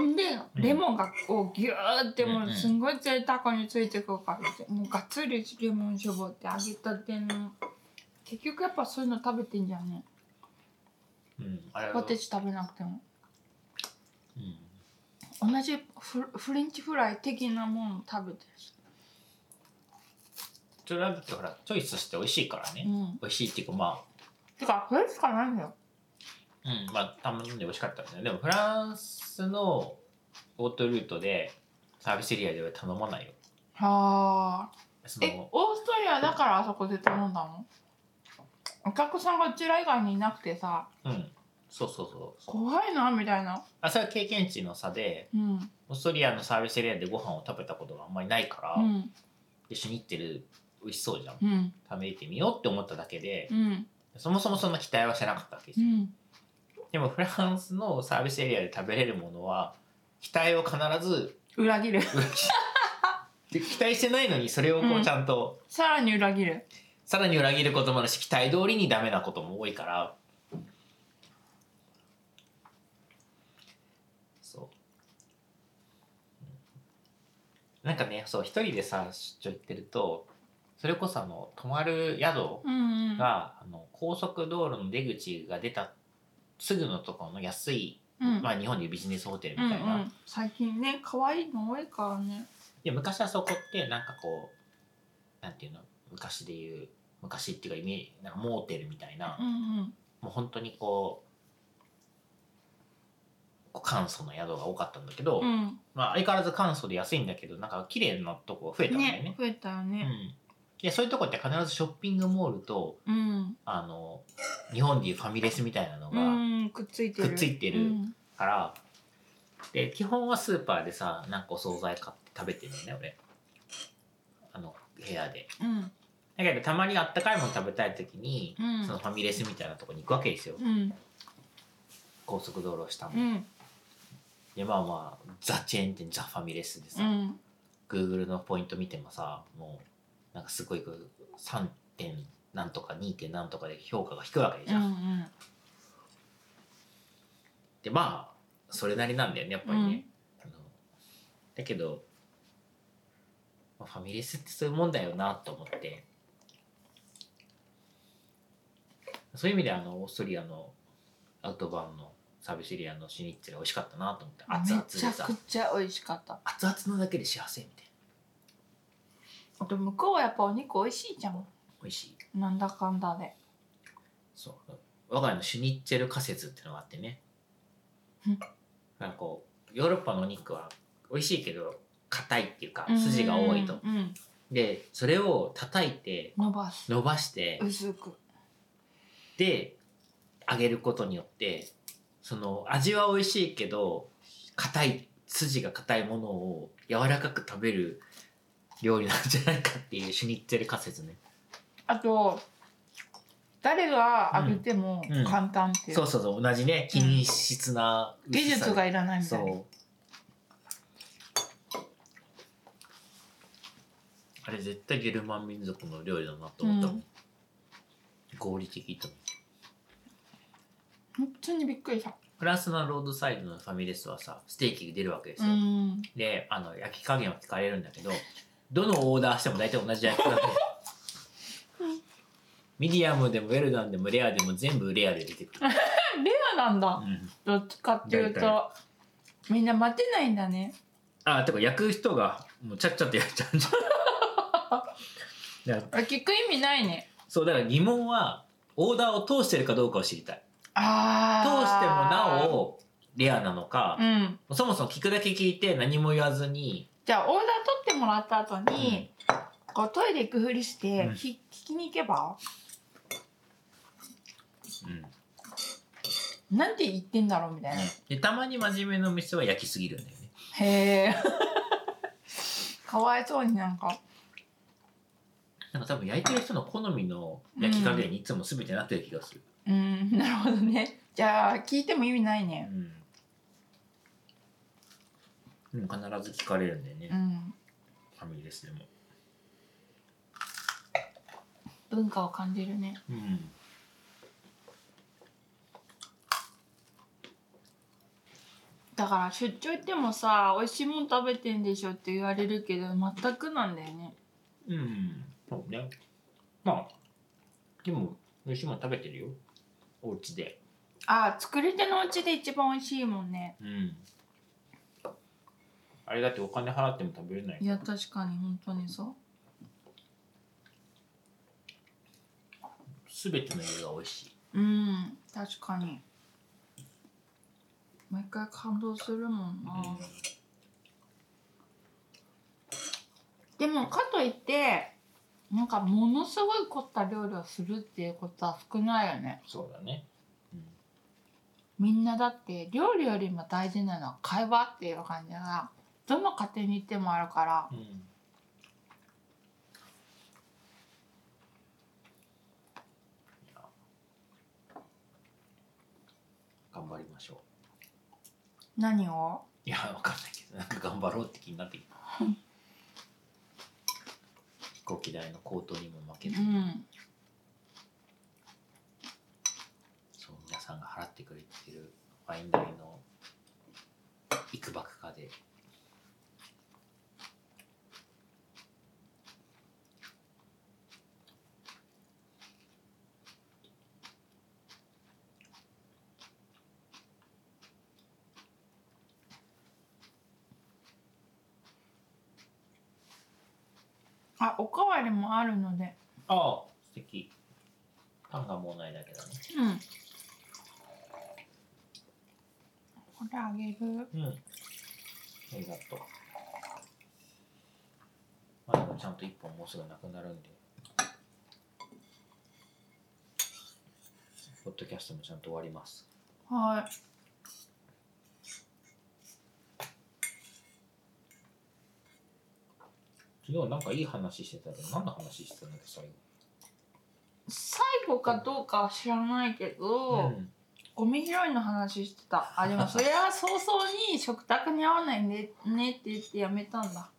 ん。でレモンがこうギューってもうすんごい贅沢についてくるからもうがっつりレモン絞って揚げたての結局やっぱそういうの食べてんじゃんね。うん。あれはポテチ食べなくても。うん。同じフフレンチフライ的なもの食べてそれはだってほらチョイスして美味しいからね、うん。美味しいっていうかまあ。てかそれしかないんだよ。うん、まあ、頼んで美味しかったですね。でも、フランスのオートルートで、サービスエリアでは頼まないよ。はあ。そえの、オーストリアだからあそこで頼んだの？お客さんがうちら以外にいなくてさうん。そうそうそう。怖いなみたいな。あ、それは経験値の差で、うん。オーストリアのサービスエリアでご飯を食べたことがあんまりないから、うん。一緒に行ってる、美味しそうじゃん。うん。食べてみようって思っただけでう、ん。そもそもそんな期待はしてなかったわけですよ。うん。でも、フランスのサービスエリアで食べれるものは、期待を必ず裏切る。で期待してないのに、それをこううん。ちゃんと、さらに裏切るさらに裏切ることもあるし期待通りにダメなことも多いから。そう。うんなんかねそう一人でさ出張行ってるとそれこそあの泊まる宿うんうん。が、あの高速道路の出口が出たすぐのところの安い、うん。まあ日本でいうビジネスホテルうんうみたいな、ん最近ね可愛いの多いからね。で昔はそこってなんかこうなんていうの？昔でいう昔っていうかイメージなんかモーテルみたいな、うんうん。もう本当にこう簡素な宿が多かったんだけど、うん。まあ相変わらず簡素で安いんだけどなんか綺麗なとこ増えたんだよね。ね増えたようねん、でそういうとこって必ずショッピングモールとうん。あの日本でいうファミレスみたいなのうが、んくっついてる。くっついてるうん。からで基本はスーパーでさなんかお惣菜買って食べてるのね俺。あの部屋で。うんだけどたまにあったかいもの食べたい時に、うん。そのファミレスみたいなとこに行くわけですよ。うん。高速道路を下も、うん。でまあまあザ・チェーン店ザ・ファミレスでさ、うん。Google のポイント見てもさもうなんかすごいこう3点なんとか2点なんとかで評価が低いわけじゃん、うんうん。でまあそれなりなんだよねやっぱりね、あのだけど、まあファミレスってそういうもんだよなと思ってそういう意味であのオーストリアのアウトバーンのサービスエリアのシュニッツェル美味しかったなと思って熱々めちゃくちゃ美味しかった。熱々のだけで幸せみたいな。あと向こうはやっぱお肉美味しいじゃん美味しい。なんだかんだで。そう。我が家のシュニッチェル仮説っていうのがあってね。うんなんかこうヨーロッパのお肉は美味しいけど硬いっていうか筋が多いと。うんうん。でそれを叩いて伸ばす。伸ばして薄くで揚げることによってその味は美味しいけど硬い筋が硬いものを柔らかく食べる料理なんじゃないかっていうシュニッツェル仮説ね。あと誰が揚げてもうん。うん。簡単っていう、そうそうそう同じね品質な薄さ技術がいらないみたいな。あれ絶対ゲルマン民族の料理だなと思ったもん、うん。合理的と思本当にびっくりした。フランスのロードサイドのファミレスはさステーキが出るわけですうよ、ん。であの焼き加減を聞かれるんだけどどのオーダーしても大体同じ焼き加減ミディアムでもウェルダンでもレアでも全部レアで出てくる、レアなんだ。うん、どっちかっていうとみんな待てないんだね。あてか焼く人がもうちゃっちゃって焼いちゃうんじゃん。聞く意味ないね。そうだから疑問はオーダーを通してるかどうかを知りたい。あ通してもなおおレアなのかう、ん。そもそも聞くだけ聞いて何も言わずにじゃあオーダー取ってもらった後に、こうトイレ行くふりして、うん。ひ聞きに行けば？うん。なんて言ってんだろうみたいな、でたまに真面目な店は焼きすぎるんだよね。へえ。かわいそうになんか。なんか多分焼いてる人の好みの焼き加減にいつも全てなってる気がする、うんなるほどね。じゃあ聞いても意味ないね。うん、うん、必ず聞かれるんだよね、うん。ファミレスでも。文化を感じるね。うん。だから出張行ってもさ美味しいもん食べてんでしょって言われるけど全くなんだよね。うん。そうね。まあでも美味しいもの食べてるよお家で。あ作り手のうちで一番美味しいもんね。うん。あれだってお金払っても食べれない。いや確かに本当にそう。全ての色が美味しい。うん確かに。毎回感動するもんな、でもかといってなんかものすごい凝った料理をするっていうことは少ないよね。そうだね。みんなだって料理よりも大事なのは会話っていう感じがどの家庭に行ってもあるから。うん、頑張りましょ何を？ういやわかんないけどなんか頑張ろうって気になってきた飛行機代の高騰にも負けずう、んそう皆さんが払ってくれてるワイン代のいくばくかであおかわりもあるのでああ素敵パンがもうないだけだねうんこれあげるうん。ありがとう。まあでもちゃんと一本もうすぐなくなるんで。ポッドキャストもちゃんと終わります。はい昨日なんかいい話してたけど、何の話してたんだっけ、最最後かどうかは知らないけど、後。うん。ゴミ拾いの話してた。あでもそれは 早々に食卓に合わないねねって言ってやめたんだ。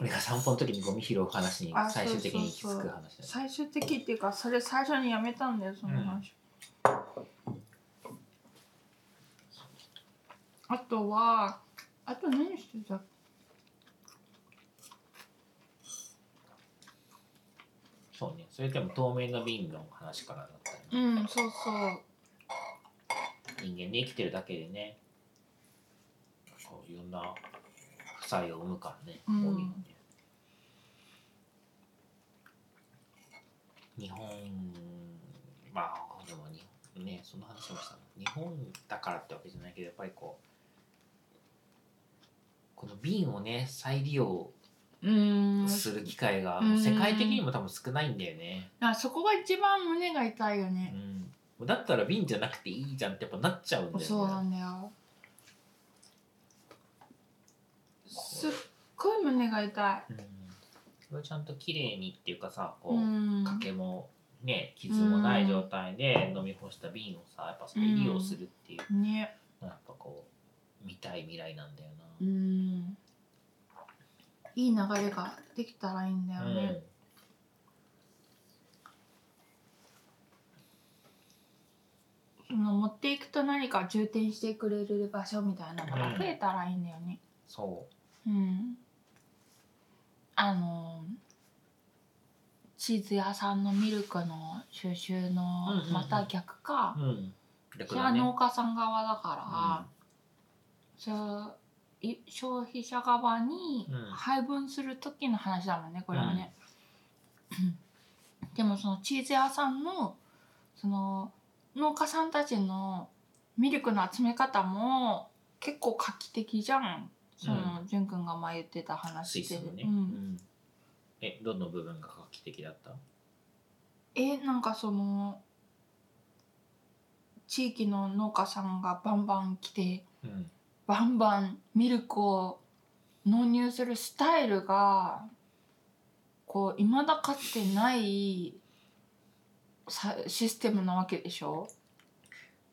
俺が散歩の時にゴミ拾う話にあ最終的に行き着く話最終的っていうかそれ最初にやめたんだよその話、あとはあと何してたっそうね。それでも透明な瓶の話からだったりけうんそうそう。人間で生きてるだけでねこういろんな負債を生むからね、うん。ね。日本まあでも日本ねその話もしたの。日本だからってわけじゃないけどやっぱりこうこの瓶をね再利用うーん。する機会がうん。世界的にも多分少ないんだよね、だからそこが一番胸が痛いようね、ん、だったら瓶じゃなくていいじゃんってやっぱなっちゃうんだよね。そうなんだよ。すっごい胸が痛い。うん、それちゃんと綺麗にっていうかさこうう、ん。欠けもね傷もない状態で飲み干した瓶をさやっぱ再利用するっていう。ねのはやっぱこう見たい未来なんだような。んいい流れができたらいいんだよね、その持っていくと何か充填してくれる場所みたいなのが増えたらいいんだよね。そう。ん、あのチーズ屋さんのミルクの収集のうんうんうん。また逆か。う、うん、逆それは。農家さん側だから、そうい消費者側にうん。配分する時の話だもんねこれはね。でもそのチーズ屋さんのその農家さんたちのミルクの集め方も結構画期的じゃん。その、うん。くんが前言ってた話で。ね、う、うんん。えどの部分が画期的だった？えなんかその地域の農家さんがバンバン来てうんバンバンミルクを納入するスタイルがこう未だかつてないさシステムなわけでしょ、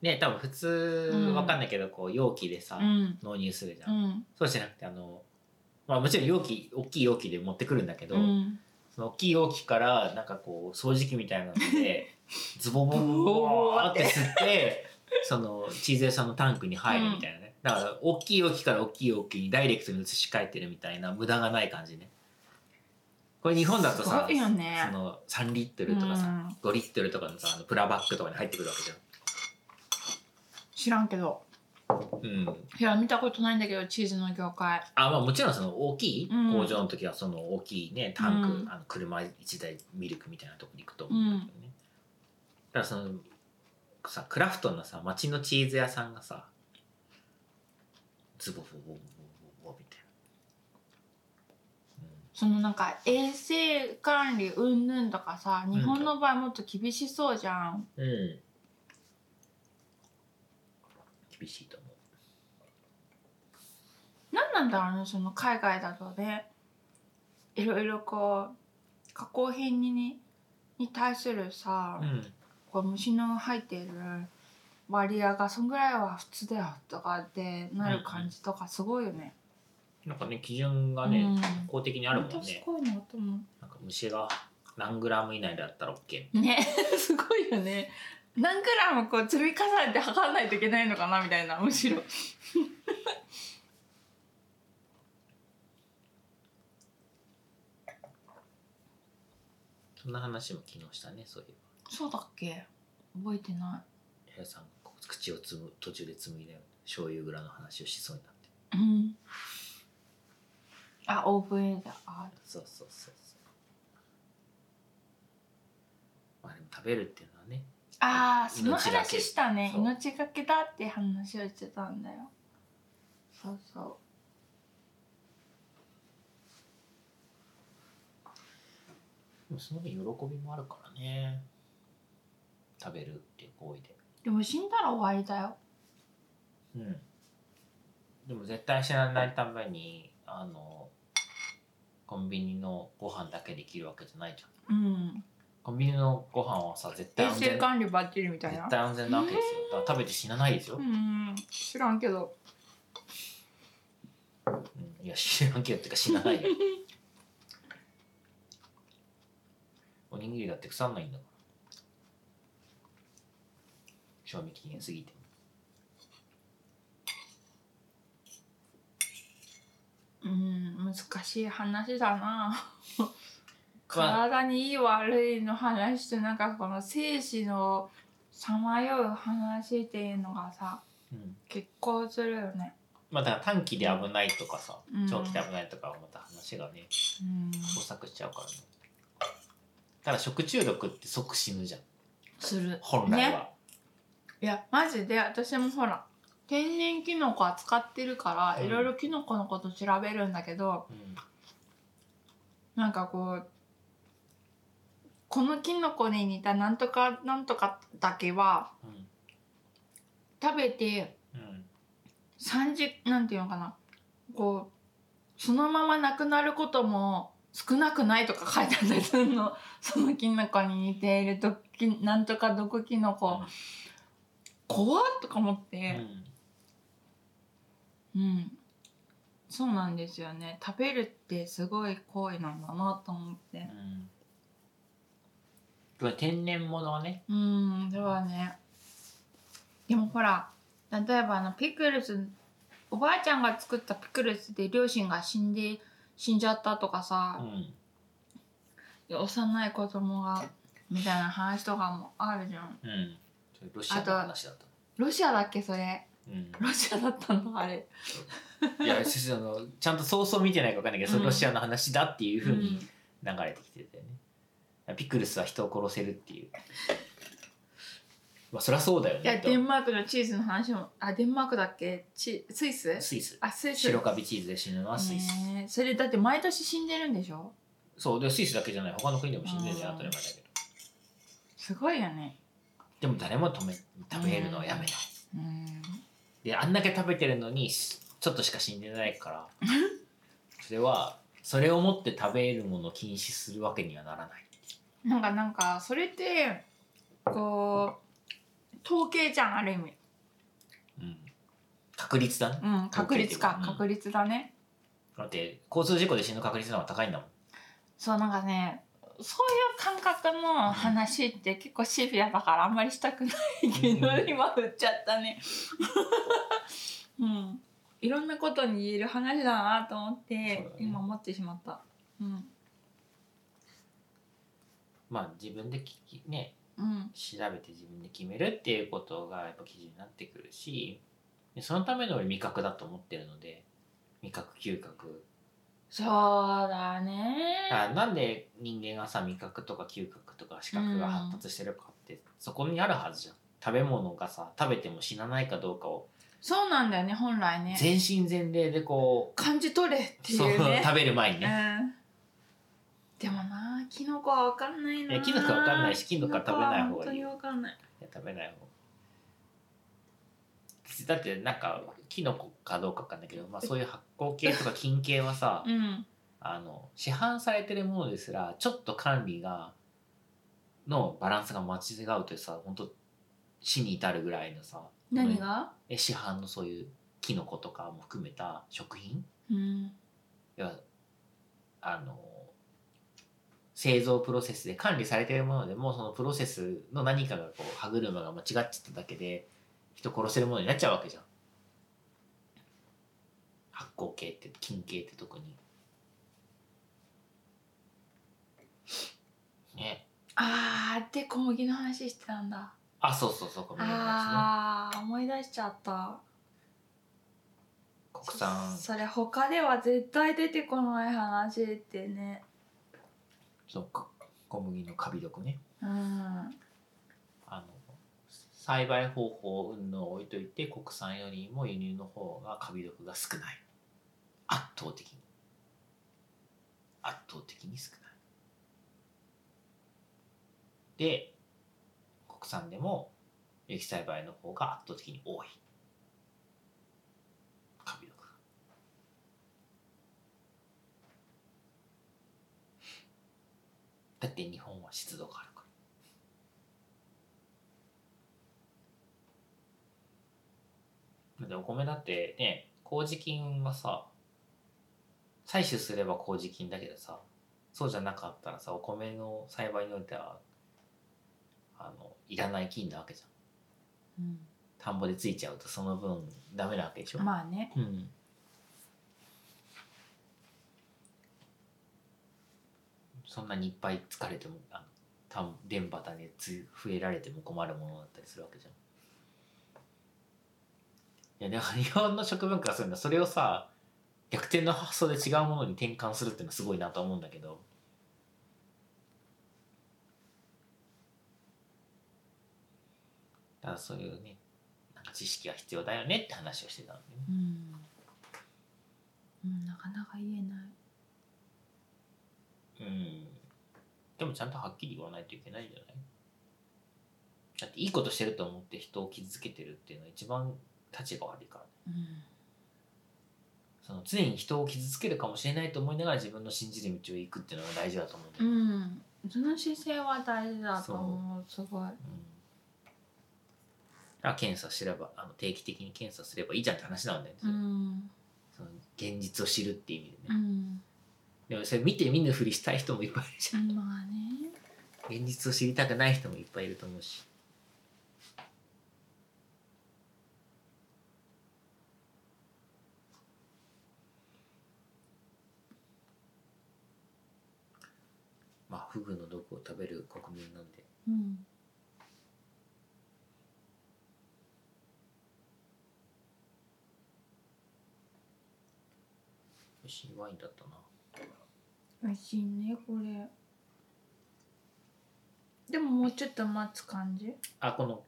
ね多分普通うんわかんないけどこう容器でさ、うん。納入するじゃ、うん。んそうじゃなくてあのまあもちろん容器大きい容器で持ってくるんだけど、うん、その大きい容器からなんかこう掃除機みたいなので ズボボボボって吸ってそのチーズ屋さんのタンクに入るみたいなね、だから大きい容器から大きい容器にダイレクトに移し替えてるみたいな無駄がない感じね。これ日本だとすさね。その3リットルとかさ、うん。5リットルとかのさあのプラバッグとかに入ってくるわけじ知らんけど。ゃん、うん、いや見たことないんだけどチーズの業界。あまあもちろんその大きいうん。工場の時はその大きいねタンク、うん。あの車1台ミルクみたいなとこに行くと思うんだけどね、だからそのさクラフトなさ町のチーズ屋さんがさズボボボボボボボみたいそのなんか衛生管理うんぬんとかさ日本の場合もっと厳しそうじゃん、なうん。厳しいと思何なんだろうねその海外だとね。いろいろこう加工品にねに対するさ、ううん。こう虫の入っている割合がそんぐらいは普通だよとかってなる感じとかすごいよね。なんかね基準がね、うん公的にあるもん本当すねごいなと思なんか虫が何グラム以内だったら OK う。ね すごいよね。何グラムこう積み重ねて測らないといけないのかなみたいなむしろ。そんな話も昨日したねそういえそうだっけ？覚えてなば部屋さん口をつむ途中で紡いだよ醤油蔵の話をしそうになって。い。うん。あ OVA だ。あそうそうそうそう。まあでも食べるっていうのはねあーその命がけ話したね。そう。命がけだって話をしてたんだよ。そうそでもその分喜びもあるからね。食べるっていう行為で。うでも死んだら終わりだよ。うん。でも絶対死なないためにあのコンビニのご飯だけできるわけじゃないじゃん、うん、コンビニのご飯はさ絶対衛安生全管理バッチリみたいな。絶対安全なわけですよ。だから食べて死なないですよ、うん。知らんけど。いや知らんけどってか死なないよ。おにぎりだって腐んないんだか賞味期限過ぎて。うん難しい話だな。まあ。体にいい悪いの話となんかこの生死のさまよう話っていうのがさうん。結構するよね。まあだから短期で危ないとかさ、うん。長期で危ないとかはまた話がねうん。交錯しちゃうからね。ただ食中毒って即死ぬじゃん。する。本来は、ねいやマジで私もほら天然キノコ扱ってるからうん。いろいろキノコのこと調べるんだけど、うん。なんかこうこのキノコに似たなんとかなんとかだけはうん食べてうん。3時なんていうのかなこうそのままなくなることも少なくないとか書いてあったりするの。そのキノコに似ているときなんとか毒キノコ、怖っとか思っうて、ん。うん。そうなんですよね。食べるってすごい行為なんだなと思って。うん。天然物はね。うんではね。でもほら例えばあのピクルスおばあちゃんが作ったピクルスで両親が死んで死んじゃったとかうさ、ん幼い子供がみたいな話とかもあるじゃん。うんロシアの話だったロシアだっけそれ？うん。ロシアだったの？あれ。いや先生あのちゃんと早々見てないか分かんないけど、うん。ロシアの話だっていうふうにん。流れてきてたよね、ピクルスは人を殺せるっていう。まあそりゃそうだよいやねデンマークのチーズの話もあデンマークだっけ？チスイス？スイス。あスイス。白カビチーズで死ぬのはスイス、ねえ。それだって毎年死んでるんでしょ？そう。でスイスだけじゃない。他の国でも死んでるじゃん。うん当たり前だけど。すごいよねでも誰も止め食べるのはやめない、うん。であんだけ食べてるのにしちょっとしか死んでないから。それはそれをもって食べるものを禁止するわけにはならない。なんかなんかそれってこう統計じゃんある意味。うん。確率だね。うん確率か、うん。確率だね。だって交通事故で死ぬ確率の方が高いんだもん。そうなんかねそういう感覚の話って結構シビアだからあんまりしたくないけど、うん今振っちゃったね。うん。いろんなことに言える話だなと思って、ね。今思ってしまった。うん。まあ自分でききねうん。調べて自分で決めるっていうことがやっぱ基準になってくるしでそのための俺味覚だと思ってるので味覚嗅覚そうだね。あなんで人間がさ味覚とか嗅覚とか視覚が発達してるかって、そこにあるはずじゃん。食べ物がさ食べても死なないかどうかを。そうなんだよね本来ね。全身全霊でこ感じ取れってうそういうね食べる前にね、うん。でもなキノコは分かんないな。いやキノコは分かんないしキノコは食べない方がいいキノコは本当に分かんない。いや食べない方だってなんかキノコかどうかわかんないけど、まあ、そういう発酵系とか菌系はさ うん。あの市販されてるものですらちょっと管理がのバランスが間違うとさ本当死に至るぐらいのさ何が？え市販のそういうキノコとかも含めた食品？うん。いやあの製造プロセスで管理されているものでもそのプロセスの何かがこう歯車が間違っちゃっただけで人殺せるものになっちゃうわけじゃん発酵系って菌系って特に。ね。あーで小麦の話してたんだ。あそうそうそう小麦の話ね。あー思い出しちゃった。国産。それ他では絶対出てこない話ってね。そうか。小麦のカビ毒ね。うん。あの栽培方法云々を置いといて国産よりも輸入の方がカビ毒が少ない圧倒的に。圧倒的に少ない。で国産でも有機栽培の方が圧倒的に多い。カビ毒が。だって日本は湿度があるから。でお米だってね麹菌はさ採取すれば麹菌だけどさそうじゃなかったらさお米の栽培においてはあのいらない菌なわけじゃん。田んぼでついちゃうとその分ダメなわけでしょ、まあね。うん。そんなにいっぱい疲れてもあの田ん田畑でつ増えられても困るものだったりするわけじゃん。いやだから日本の食文化がそういうのそれをさ逆転の発想で違うものに転換するっていうのはすごいなと思うんだけどだからそういうねなんか知識が必要だよねって話をしてたんでね。うん、うん、なかなか言えないうん。でもちゃんとはっきり言わないといけないんじゃない？だっていいことしてると思って人を傷つけてるっていうのは一番立ちが悪いからね。うんその常に人を傷つけるかもしれないと思いながら自分の信じる道を行くっていうのが大事だと思うんだうよ。んその姿勢は大事だと思うすごいうんだから検査すればあの定期的に検査すればいいじゃんって話なんだよね。うんその現実を知るっていう意味でね。うんでもそれ見て見ぬふりしたい人もいっぱいいるじゃん。まあね現実を知りたくない人もいっぱいいると思うし。まあフグの毒を食べる国民なんで。うん美味しいワインだったな。美味しいねこれ。でももうちょっと待つ感じ？あこの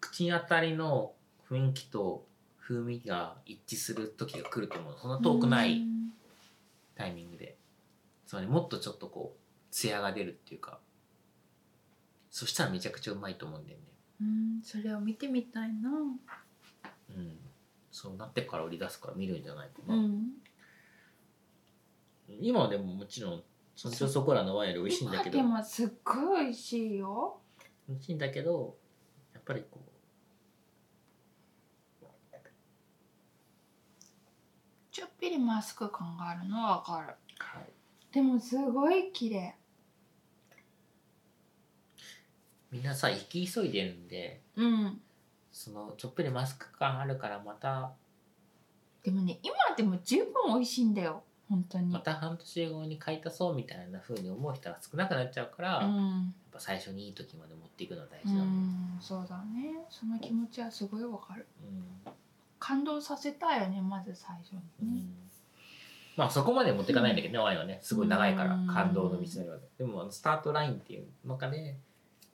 口に当たりの雰囲気と風味が一致する時が来ると思う。そんな遠くないうん。タイミングでつまりもっとちょっとこう艶が出るっていうかそしたらめちゃくちゃうまいと思うんだよね。うんそれを見てみたいな。うん。そうなってから売り出すから見るんじゃないかな、うん。今はでももちろんそちょそこらのワインより美味しいんだけど。今でもすっごい美味しいよ。美味しいんだけどやっぱりこちょっぴりマスク感があるのはわかる。う、はい、でもすごい綺麗。みんなさ生き急いでるんでうん。そのちょっぴりマスク感あるからまたでもね今でも十分美味しいんだよ。本当に。また半年後に買い足そうみたいな風に思う人が少なくなっちゃうから、やっうんぱ最初にいい時まで持っていくのは大う事だもん、ん。そうだね。その気持ちはすごいわかる。うん。感動させたいよねまず最初にね、まあそこまで持っていかないんだけどね、ワインはねすごい長いからうん。感動の道のりはで。もあのスタートラインっていう中で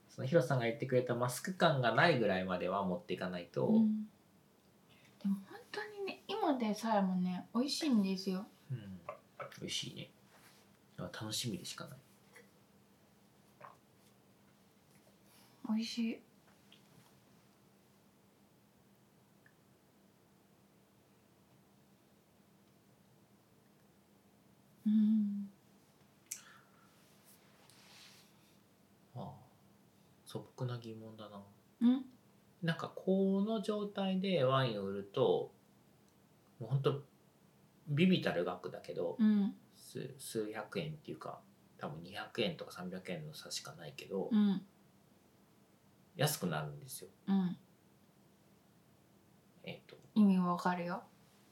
そのヒロさんが言ってくれたマスク感がないぐらいまでは持っていかないと、うん。でも本当にね今でさえもね美味しいんですよ。うん。美味しいね。楽しみでしかない。美味しいうん。ああ。素朴な疑問だな。うん？なんかこの状態でワインを売るともうほんとビビたる額だけど、うん。数数百円っていうか多分200円とか300円の差しかないけど、うん。安くなるんですよ。うん。えっと。意味わかるよ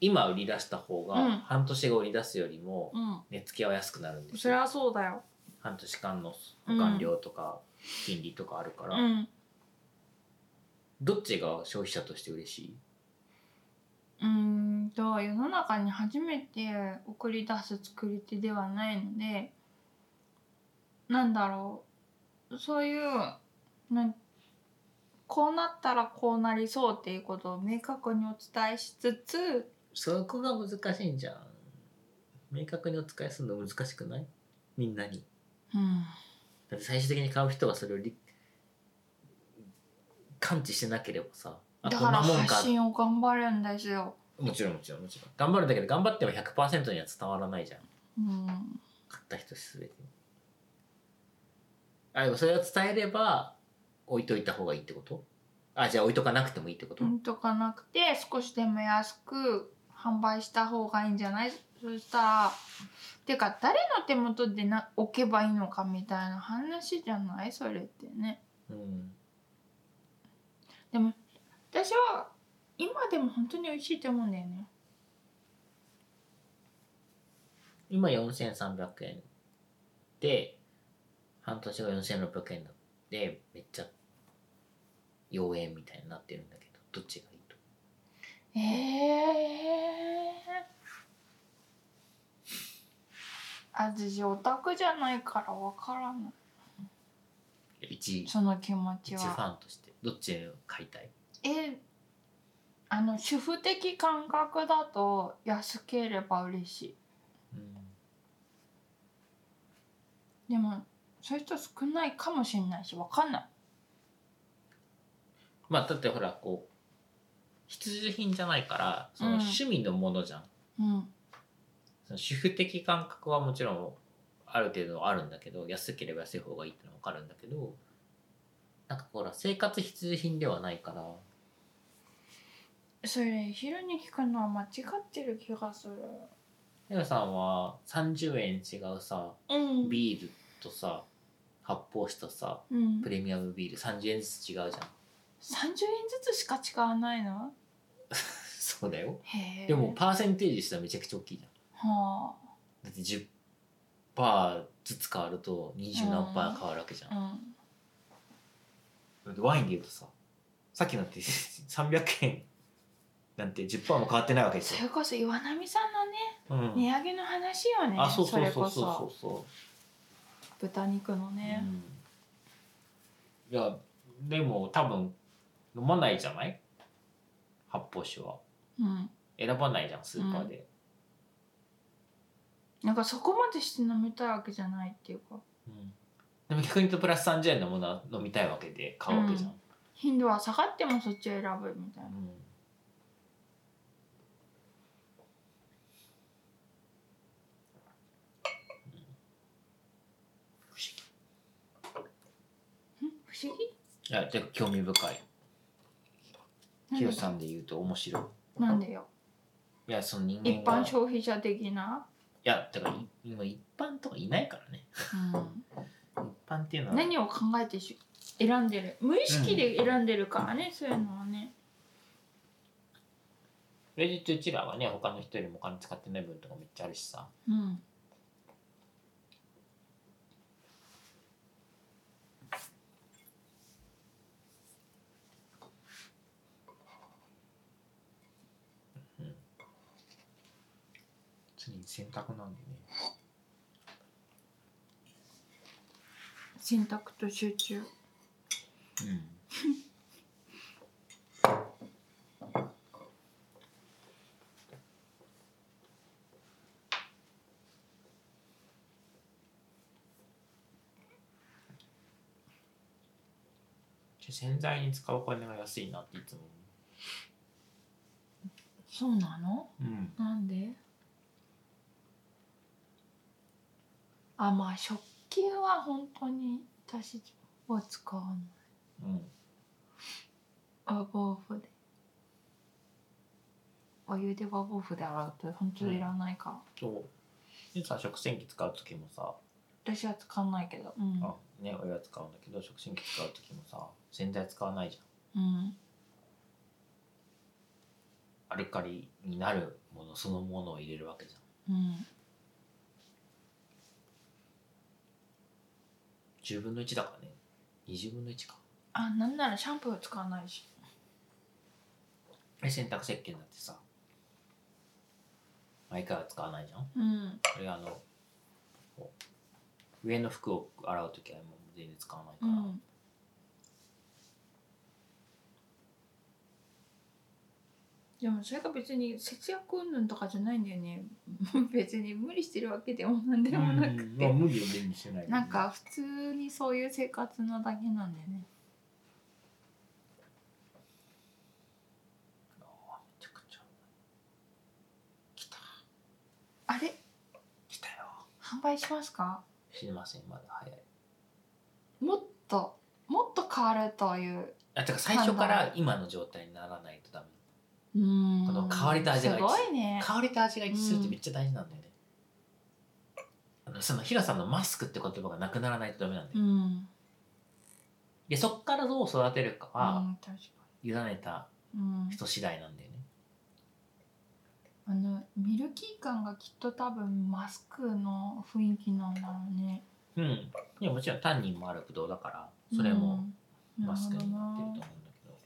今売り出した方がうん。半年後売り出すよりもうん。値付けは安くなるんですよ。それはそうだよ。半年間の保管料とか金利とかあるから、うん。どっちが消費者として嬉しい？うーんと世の中に初めて送り出す作り手ではないのでなんだろう。そういうなこうなったらこうなりそうっていうことを明確にお伝えしつつそこが難しいんじゃん。明確にお使いするの難しくない？みんなに。うん。だって最終的に買う人がそれを理感知してなければさ。あだから発信を頑張るんですよ。もちろんもちろん。もちろん頑張るんだけど頑張っても100%には伝わらないじゃん。うん買った人すべて。にあでもそれを伝えれば置いといた方がいいってこと？あじゃあ置いとかなくてもいいってこと、うんとかなくて少しでも安く販売した方がいいんじゃない？そしたらてか誰の手元でな置けばいいのかみたいな話じゃない？それってね。うん。でも私は今でも本当に美味しいと思うんだよね。今4300円。で半年後4600円だ。ってめっちゃ妖艶みたいになってるんだけどどっちが？ええ私オタクじゃないからわからない一その気持ち一フはァンとして。どっちを買いたい？えあの主婦的感覚だと安ければ嬉しい。うん。でもそういう人少ないかもしれないしわかんない。まあだってほらこう必需品じゃないからそのうん。趣味のものじゃん、うん。その主婦的感覚はもちろんある程度あるんだけど安ければ安い方がいいってのは分かるんだけどなんかほら生活必需品ではないから。それ昼に聞くのは間違ってる気がする。エガさんは30円違うさうん。ビールとさ発泡酒とさうん。プレミアムビール30円ずつ違うじゃん。30円ずつしか違わないの？そうだよ。へえでもパーセンテージしたらめちゃくちゃ大きいじゃん。はだって10%ずつ変わると20何パー変わるわけじゃん。あうん。だってワインで言うとささっきのって 300円なんて10%も変わってないわけですよ、それこそ岩波さんのねうん。値上げの話よね、あそうそうれこそうそう。そう豚肉のそう、ね、うん、いやでも多分飲まないじゃない？発泡酒は。うん、選ばないじゃんスーパーで、なんかそこまでして飲みたいわけじゃないっていうか。うん。でも逆に言うとプラス30円のものは飲みたいわけで買うわけじゃん、頻度は下がってもそっちを選ぶみたいな。うん。不思議。ん。不思議。いやてか興味深いヒロさんで言うと面白い。なんでよ。いやその人一間が。般消費者的な、いやだからい今一般とかいないからね。一般っていうのは。何を考えてし選んでる？無意識で選んでるからね、そういうのはね。それでうちらはね他の人よりもお金使ってない分とかめっちゃあるしさ。うん常に選択なんでね。選択と集中。うん。洗剤に使うお金が安いなっていつもそうなの？うん、なんで？あまあ食器は本当に私は使わない。うん、バボーフで。お湯でバボーフで洗うと本当にいらないから、そう。でさ食洗機使う時もさ、私は使わないけど。うん。あねお湯は使うんだけど食洗機使う時もさ洗剤使わないじゃん。うん。アルカリになるものそのものを入れるわけじゃん。うん10分の1だからね。20分の1か。あなんならシャンプーは使わないし。え洗濯石鹸だってさ。毎回は使わないじゃん？うん。これあのこう上の服を洗う時はもう全然使わないから、うんでもそれが別に節約云々とかじゃないんだよね。別に無理してるわけでもなんでもなくうんまあて無理を無理にしてない。ねなんか普通にそういう生活なだけなんだよね。あれ？来た。よ。販売しますか？知りませんまだ早い。もっともっと変わるという。あてか最初から今の状態にならないとダメうん。この香りと味がすごいね。香りと味が一致するってめっちゃ大事なんだよね、あのそのヒラさんのマスクって言葉がなくならないとダメなんだよ、うん。でそっからどう育てるかうはん確か委ねたにうん。人次第なんだよね。あのミルキー感がきっと多分マスクの雰囲気なんだろうね。うん。いやもちろんタンニンもあるブドウだからそれもうん。マスクになってると思うんなだるけど、ほどな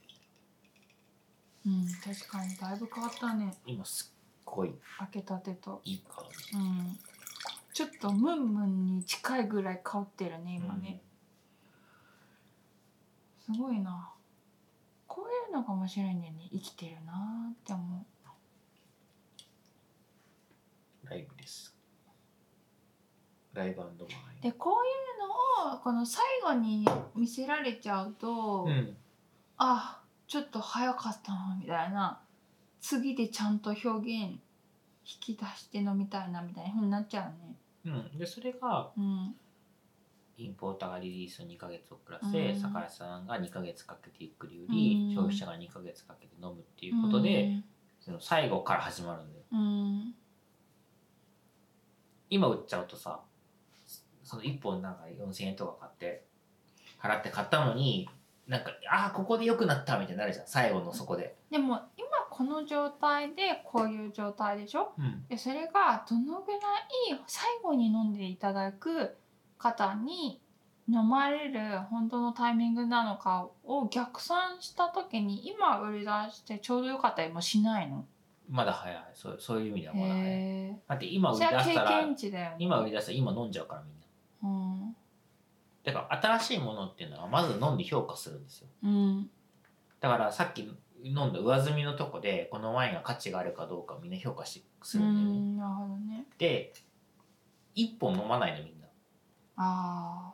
うん確かにだいぶ変わったね。今すっごい開けたてと。いい香りうん。ちょっとムンムンに近いぐらい香ってるね今ね、すごいな。こういうのが面白いんだよね。生きてるなーって思う。んライブです。ライブでこういうのをこの最後に見せられちゃうと、うん。あちょっと早かったなみたいな。次でちゃんと表現引き出して飲みたいなみたいなふうになっちゃうね。うん、でそれがうん。インポーターがリリースを2ヶ月遅らせ、うん。酒屋さんが2ヶ月かけてゆっくり売り、うん。消費者が2ヶ月かけて飲むっていうことで、その最後から始まるんだよ。うん、うん今売っちゃうとさその1本なんか4000円とか買って払って買ったのになんかああここで良くなったみたいになるじゃん最後のそこで、でも今この状態でこういう状態でしょ？うん、でそれがどのぐらい最後に飲んでいただく方に飲まれる本当のタイミングなのかを逆算した時に今売り出してちょうどよかったりもしないの？まだ早い。そうそういう意味ではまだ早い。だって今今売り出したら今飲んじゃうからみんな。うんだから新しいものっていうのはまず飲んで評価するんですよ。うんだからさっき飲んだ上積みのとこでこのワインが価値があるかどうかをみんな評価してすうるんだよね、んなるほどね。で一本飲まないのみんな。ああ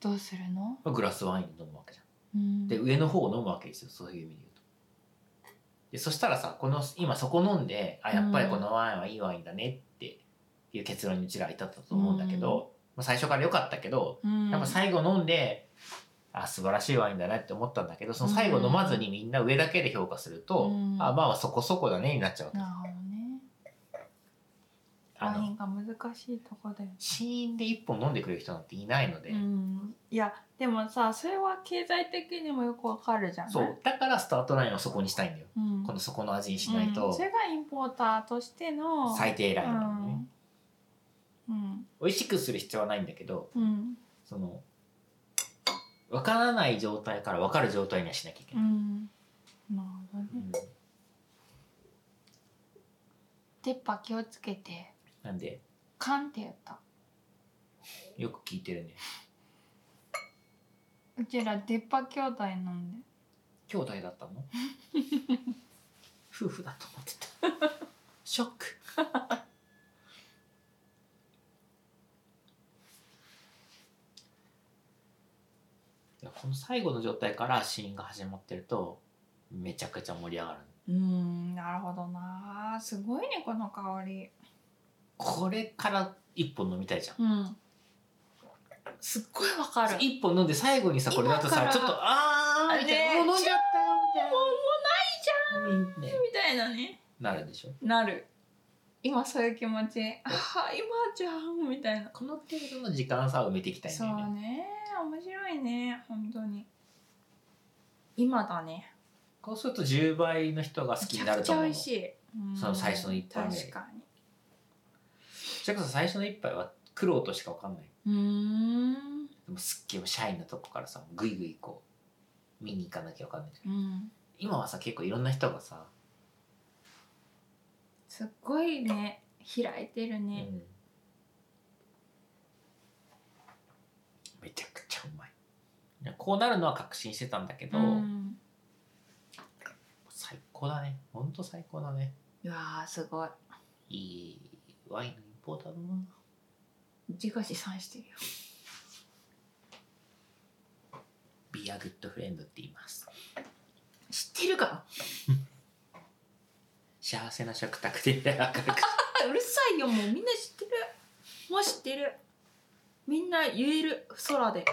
どうするの、グラスワイン飲むわけじゃうん、ん。で上の方を飲むわけですよ。そういう意味で言うと。でそしたらさこの今そこ飲んであやっぱりこのワインはいいワインだねっていう結論にうちらは至ったと思うんだけど、まあ最初から良かったけどうん。やっぱ最後飲んであ素晴らしいワインだなって思ったんだけどその最後飲まずにみんな上だけで評価すると、うん。あまあそこそこだねになっちゃうなるほどねワイあのンが難しいとこだよね。死因で一本飲んでくれる人なんていないので、うん。いやでもさそれは経済的にもよくわかるじゃんそう。だからスタートラインをそこにしたいんだよ。うん。このそこの味にしないと。うん。それがインポーターとしての最低ライン美味しくする必要はないんだけどうん。その分からない状態から分かる状態にはしなきゃいけない、うん。なるほどね。うん。気をつけて。なんで？カンってやった。よく聞いてるね。うちら出っ歯兄弟なんで。兄弟だったの？夫婦だと思ってた。ショックこの最後の状態からシーンが始まってるとめちゃくちゃ盛り上がる。うんなるほどな。すごいねこの香り。これから一本飲みたいじゃん。うん。すっごいわかる。一本飲んで最後にさこれだとさちょっとあーみたいなねもう飲んじゃったよみたいな。もうもうねみたいなね。なるでしょ。なる今そういう気持ち。ああ今じゃんみたいな。この程度の時間差を埋めていきたいんだそうよね。ね面白いね本当に。今だね。こうすると10倍の人が好きになると思うめちゃくちゃ美味しい。うん。その最初の一杯目。確かに。それこそ最初の一杯は苦労としか分かんない。うーん。でもすっげえシャイなとこからさグイグイこう見に行かなきゃ分かんないうん。今はさ結構いろんな人がさ、すっごいね開いてるね、うん。めちゃくちゃうまい。こうなるのは確信してたんだけど、うん。最高だね。ほんと最高だね。いやーすごい。いいワインのインポーターだな。自画自賛してるよ。ビアグッドフレンドって言います。知ってるか幸せな食卓で うるさいよもうみんな知ってる。もう知ってる。みんな言える。空で、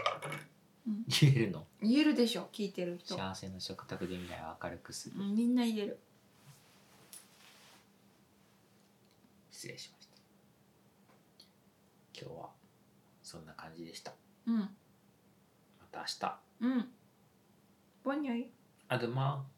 うん。言えるの？言えるでしょ聞いてる人、幸せな食卓でみたいな明るくする。うんみんな言える。失礼しました。今日はそんな感じでした。うん。また明日。うん。ボニョイアドマン